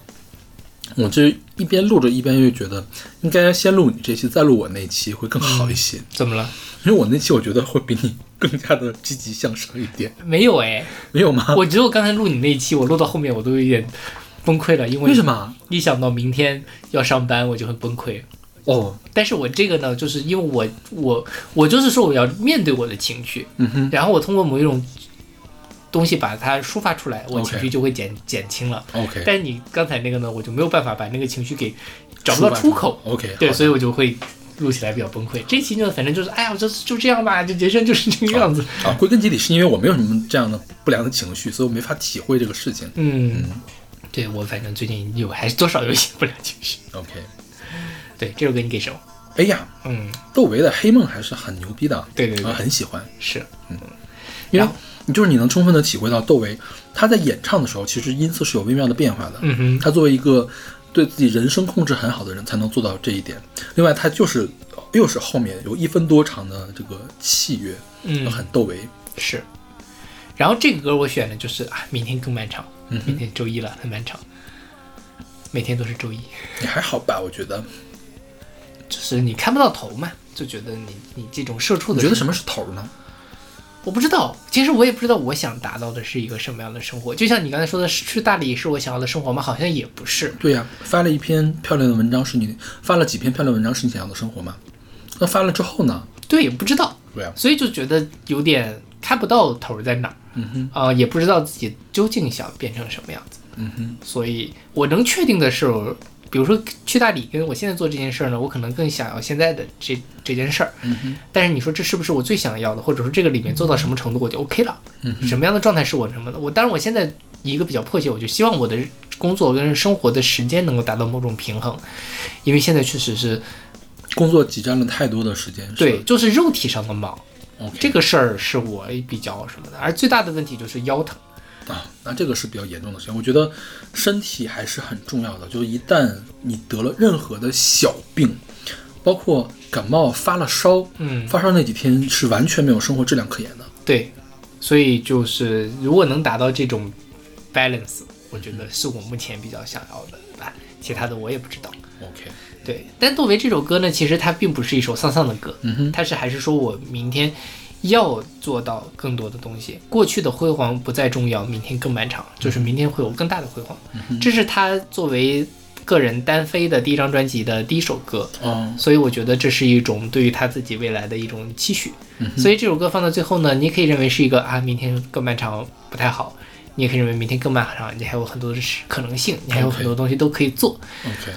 我这一边录着一边又觉得，应该先录你这期，再录我那期会更好一些。怎么了？因为我那期我觉得会比你更加的积极向上一点。没有哎，没有吗？我觉得我刚才录你那一期，我录到后面我都有点崩溃了，因为为什么？一想到明天要上班，我就很崩溃。哦，但是我这个呢，就是因为我我我就是说我要面对我的情绪，嗯哼然后我通过某一种东西把它抒发出来，我情绪就会减减轻了。，OK，但是你刚才那个呢，我就没有办法把那个情绪给找不到出口。OK，对，所以我就会录起来比较崩溃。这期呢，反正就是，哎呀，我就就这样吧，就人生就是这个样子。啊，归根结底是因为我没有什么这样的不良的情绪，所以我没法体会这个事情。嗯，对我反正最近有还是多少有一些不良情绪。OK，对，这首歌你给谁？哎呀，嗯，窦唯的《黑梦》还是很牛逼的，对对对。啊，很喜欢，是，因为然后。你就是你能充分的体会到窦唯他在演唱的时候，其实音色是有微妙的变化的。嗯哼，他作为一个对自己人声控制很好的人，才能做到这一点。另外，他就是又是后面有一分多长的这个器乐，嗯。很窦唯。是。然后这个歌我选的就是啊，明天更漫长，嗯明天周一了，很漫长，每天都是周一，也还好吧，我觉得。就是你看不到头嘛，就觉得你你这种社畜的，你觉得什么？是头呢？我不知道，其实我也不知道我想达到的是一个什么样的生活。就像你刚才说的，去大理是我想要的生活吗？好像也不是。对呀、发了一篇漂亮的文章是你发了几篇漂亮文章是你想要的生活吗？那发了之后呢？对，也不知道，对啊，所以就觉得有点看不到头在哪儿。嗯哼，啊、也不知道自己究竟想变成什么样子。嗯哼，所以我能确定的是，比如说去大理跟我现在做这件事儿呢，我可能更想要现在的这这件事儿。但是你说这是不是我最想要的，或者说这个里面做到什么程度我就 OK 了？嗯什么样的状态是我什么的？我当然我现在一个比较迫切，我就希望我的工作跟生活的时间能够达到某种平衡，因为现在确实是工作挤占了太多的时间。对，就是肉体上的忙。这个事儿是我比较什么的，而最大的问题就是腰疼。啊，那这个是比较严重的事情。我觉得身体还是很重要的，就是一旦你得了任何的小病，包括感冒、发了烧，嗯，发烧那几天是完全没有生活质量可言的。对，所以就是如果能达到这种 balance，我觉得是我目前比较想要的吧。其他的我也不知道。OK，对，但窦唯这首歌呢，其实它并不是一首丧丧的歌，嗯哼，它是还是说我明天要做到更多的东西，过去的辉煌不再重要，明天更漫长，就是明天会有更大的辉煌。这是他作为个人单飞的第一张专辑的第一首歌，嗯，所以我觉得这是一种对于他自己未来的一种期许。所以这首歌放到最后呢，你可以认为是一个啊，明天更漫长不太好，你也可以认为明天更漫长，你还有很多的可能性，你还有很多东西都可以做。OK，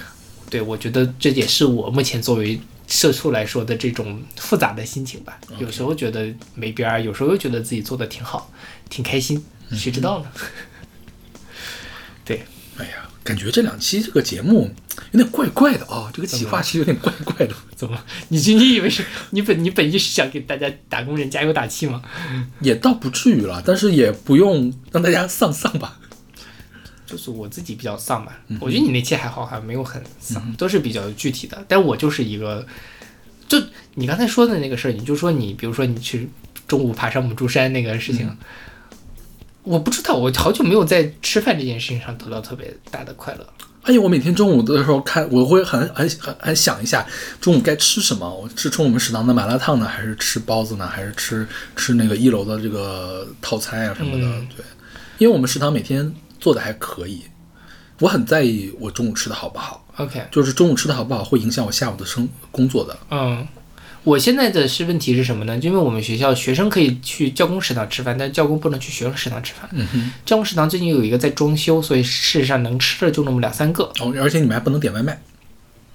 对我觉得这也是我目前作为社畜来说的这种复杂的心情吧。有时候觉得没边儿，有时候又觉得自己做的挺好，挺开心，谁知道呢？对，哎呀，感觉这两期这个节目有点怪怪的啊、这个企划其实有点怪怪的。怎么？你你以为是你本你本意是想给大家打工人加油打气吗？也倒不至于了，但是也不用让大家丧丧吧。就是我自己比较丧吧，我觉得你那期还好，还没有很丧，都是比较具体的。但我就是一个，就你刚才说的那个事儿，你就说你，比如说你去中午爬上母猪山那个事情，我不知道，我好久没有在吃饭这件事情上得到特别大的快乐。哎呀，我每天中午的时候看，我会很很很很想一下中午该吃什么。我是冲我们食堂的麻辣烫呢，还是吃包子呢，还是吃吃那个一楼的这个套餐啊什么的？嗯对，因为我们食堂每天做的还可以，我很在意我中午吃的好不好，OK，就是中午吃的好不好会影响我下午的生工作的。嗯，我现在的是问题是什么呢？就因为我们学校学生可以去教工食堂吃饭，但教工不能去学生食堂吃饭。嗯哼，教工食堂最近有一个在装修，所以事实上能吃的就那么两三个，哦，而且你们还不能点外卖。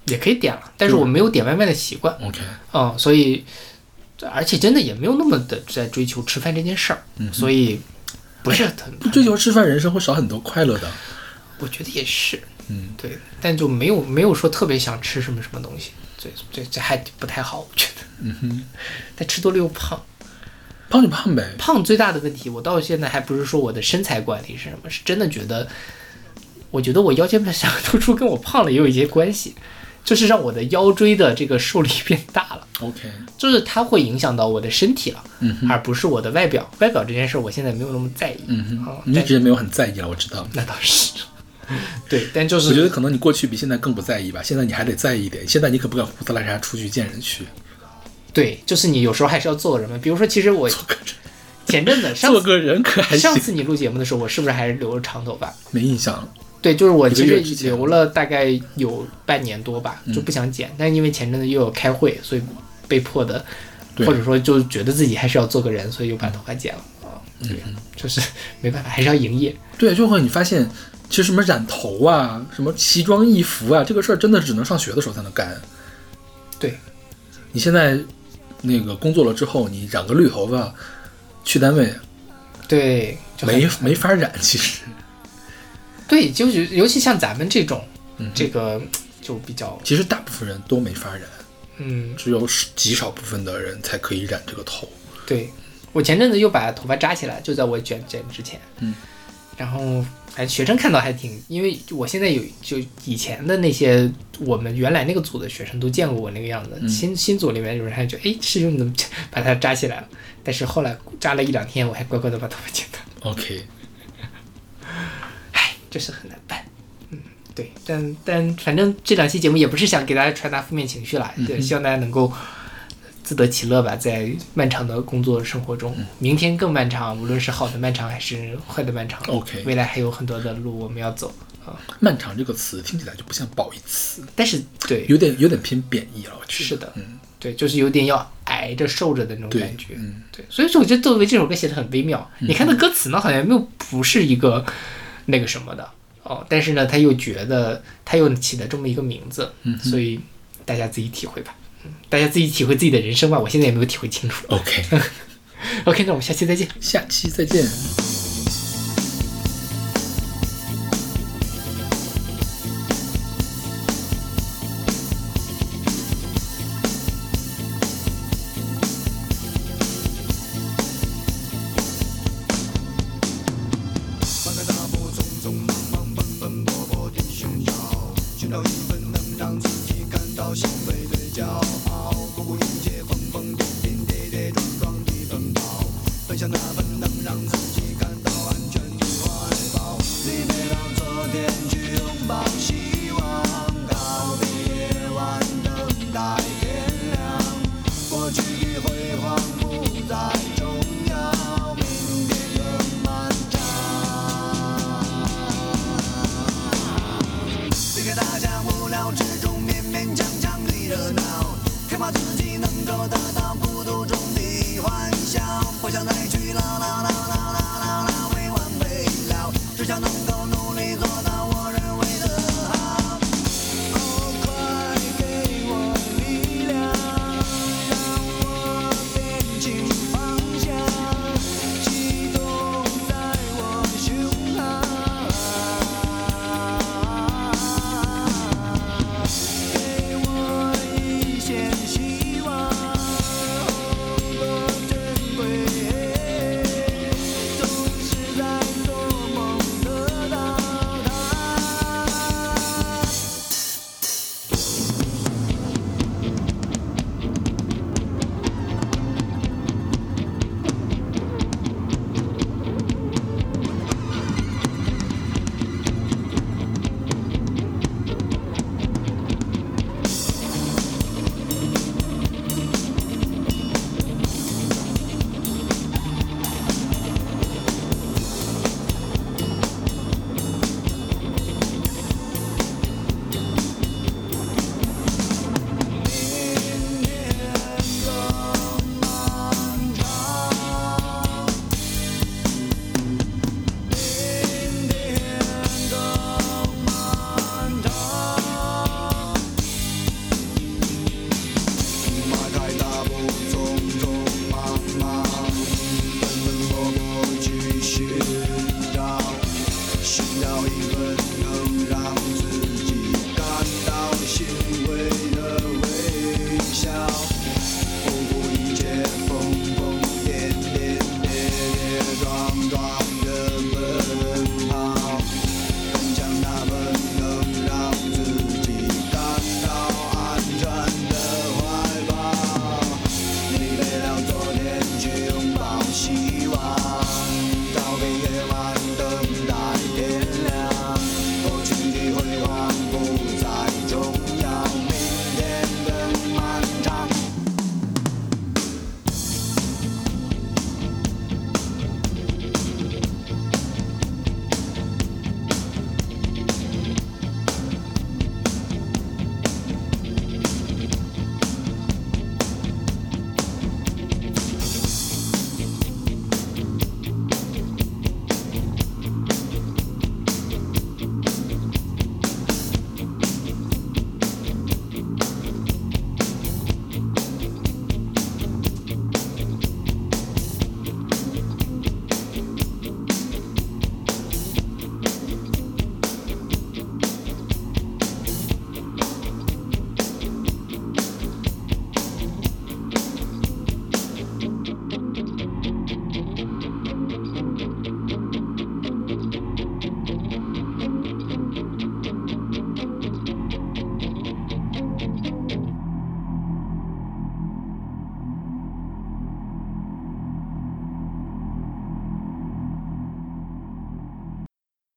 也可以点了，但是我没有点外卖的习惯。OK，嗯，所以而且真的也没有那么的在追求吃饭这件事儿，嗯所以不是很不追求吃饭，人生会少很多快乐的。我觉得也是，嗯，对，但就没有没有说特别想吃什么什么东西，这这这还不太好，我觉得。嗯哼，但吃多了又胖，胖就胖呗。胖最大的问题，我到现在还不是说我的身材管理是什么，是真的觉得，我觉得我腰间盘突出跟我胖了也有一些关系。就是让我的腰椎的这个受力变大了，OK，就是它会影响到我的身体了，嗯，而不是我的外表。外表这件事儿，我现在没有那么在意。嗯你一直没有很在意了，我知道。那倒是，对，但就是我觉得可能你过去比现在更不在意吧，现在你还得在意一点。现在你可不敢胡子拉碴出去见人去，对，就是你有时候还是要做个人嘛。比如说，其实我做个人，前阵子上次做个人可还行。上次你录节目的时候，我是不是还是留着长头发？没印象了。对，就是我其实留了大概有半年多吧，嗯就不想剪，但是因为前阵子又有开会，所以被迫的，或者说就觉得自己还是要做个人，所以又把头发剪了啊。嗯对，就是 没办法，还是要营业。对，就会你发现，其实什么染头啊，什么奇装异服啊，这个事儿真的只能上学的时候才能干。对，你现在那个工作了之后，你染个绿头发，去单位对，就没没法染，其实。对，就是尤其像咱们这种，嗯这个就比较其实大部分人都没法染，嗯，只有极少部分的人才可以染这个头。对我前阵子又把头发扎起来，就在我卷卷之前，嗯，然后哎，学生看到还挺，因为我现在有就以前的那些我们原来那个组的学生都见过我那个样子，嗯新新组里面有人还觉得，哎，师兄你怎么 把它扎起来了？但是后来扎了一两天，我还乖乖的把头发剪了，OK，唉，这是很难办。嗯，对，但但反正这两期节目也不是想给大家传达负面情绪啦，对，希望大家能够自得其乐吧，在漫长的工作生活中，明天更漫长，无论是好的漫长还是坏的漫长 OK 未来还有很多的路我们要走啊。漫长这个词听起来就不像褒义词，但是对，有点有点偏贬义了。我觉得是的嗯，对，就是有点要挨着受着的那种感觉。嗯对，所以说我觉得作为这首歌写的很微妙。你看那歌词呢，好像又不是一个那个什么的哦，但是呢，他又觉得他又起了这么一个名字，嗯所以大家自己体会吧。嗯，大家自己体会自己的人生吧。我现在也没有体会清楚。OK，OK，那我们下期再见。下期再见。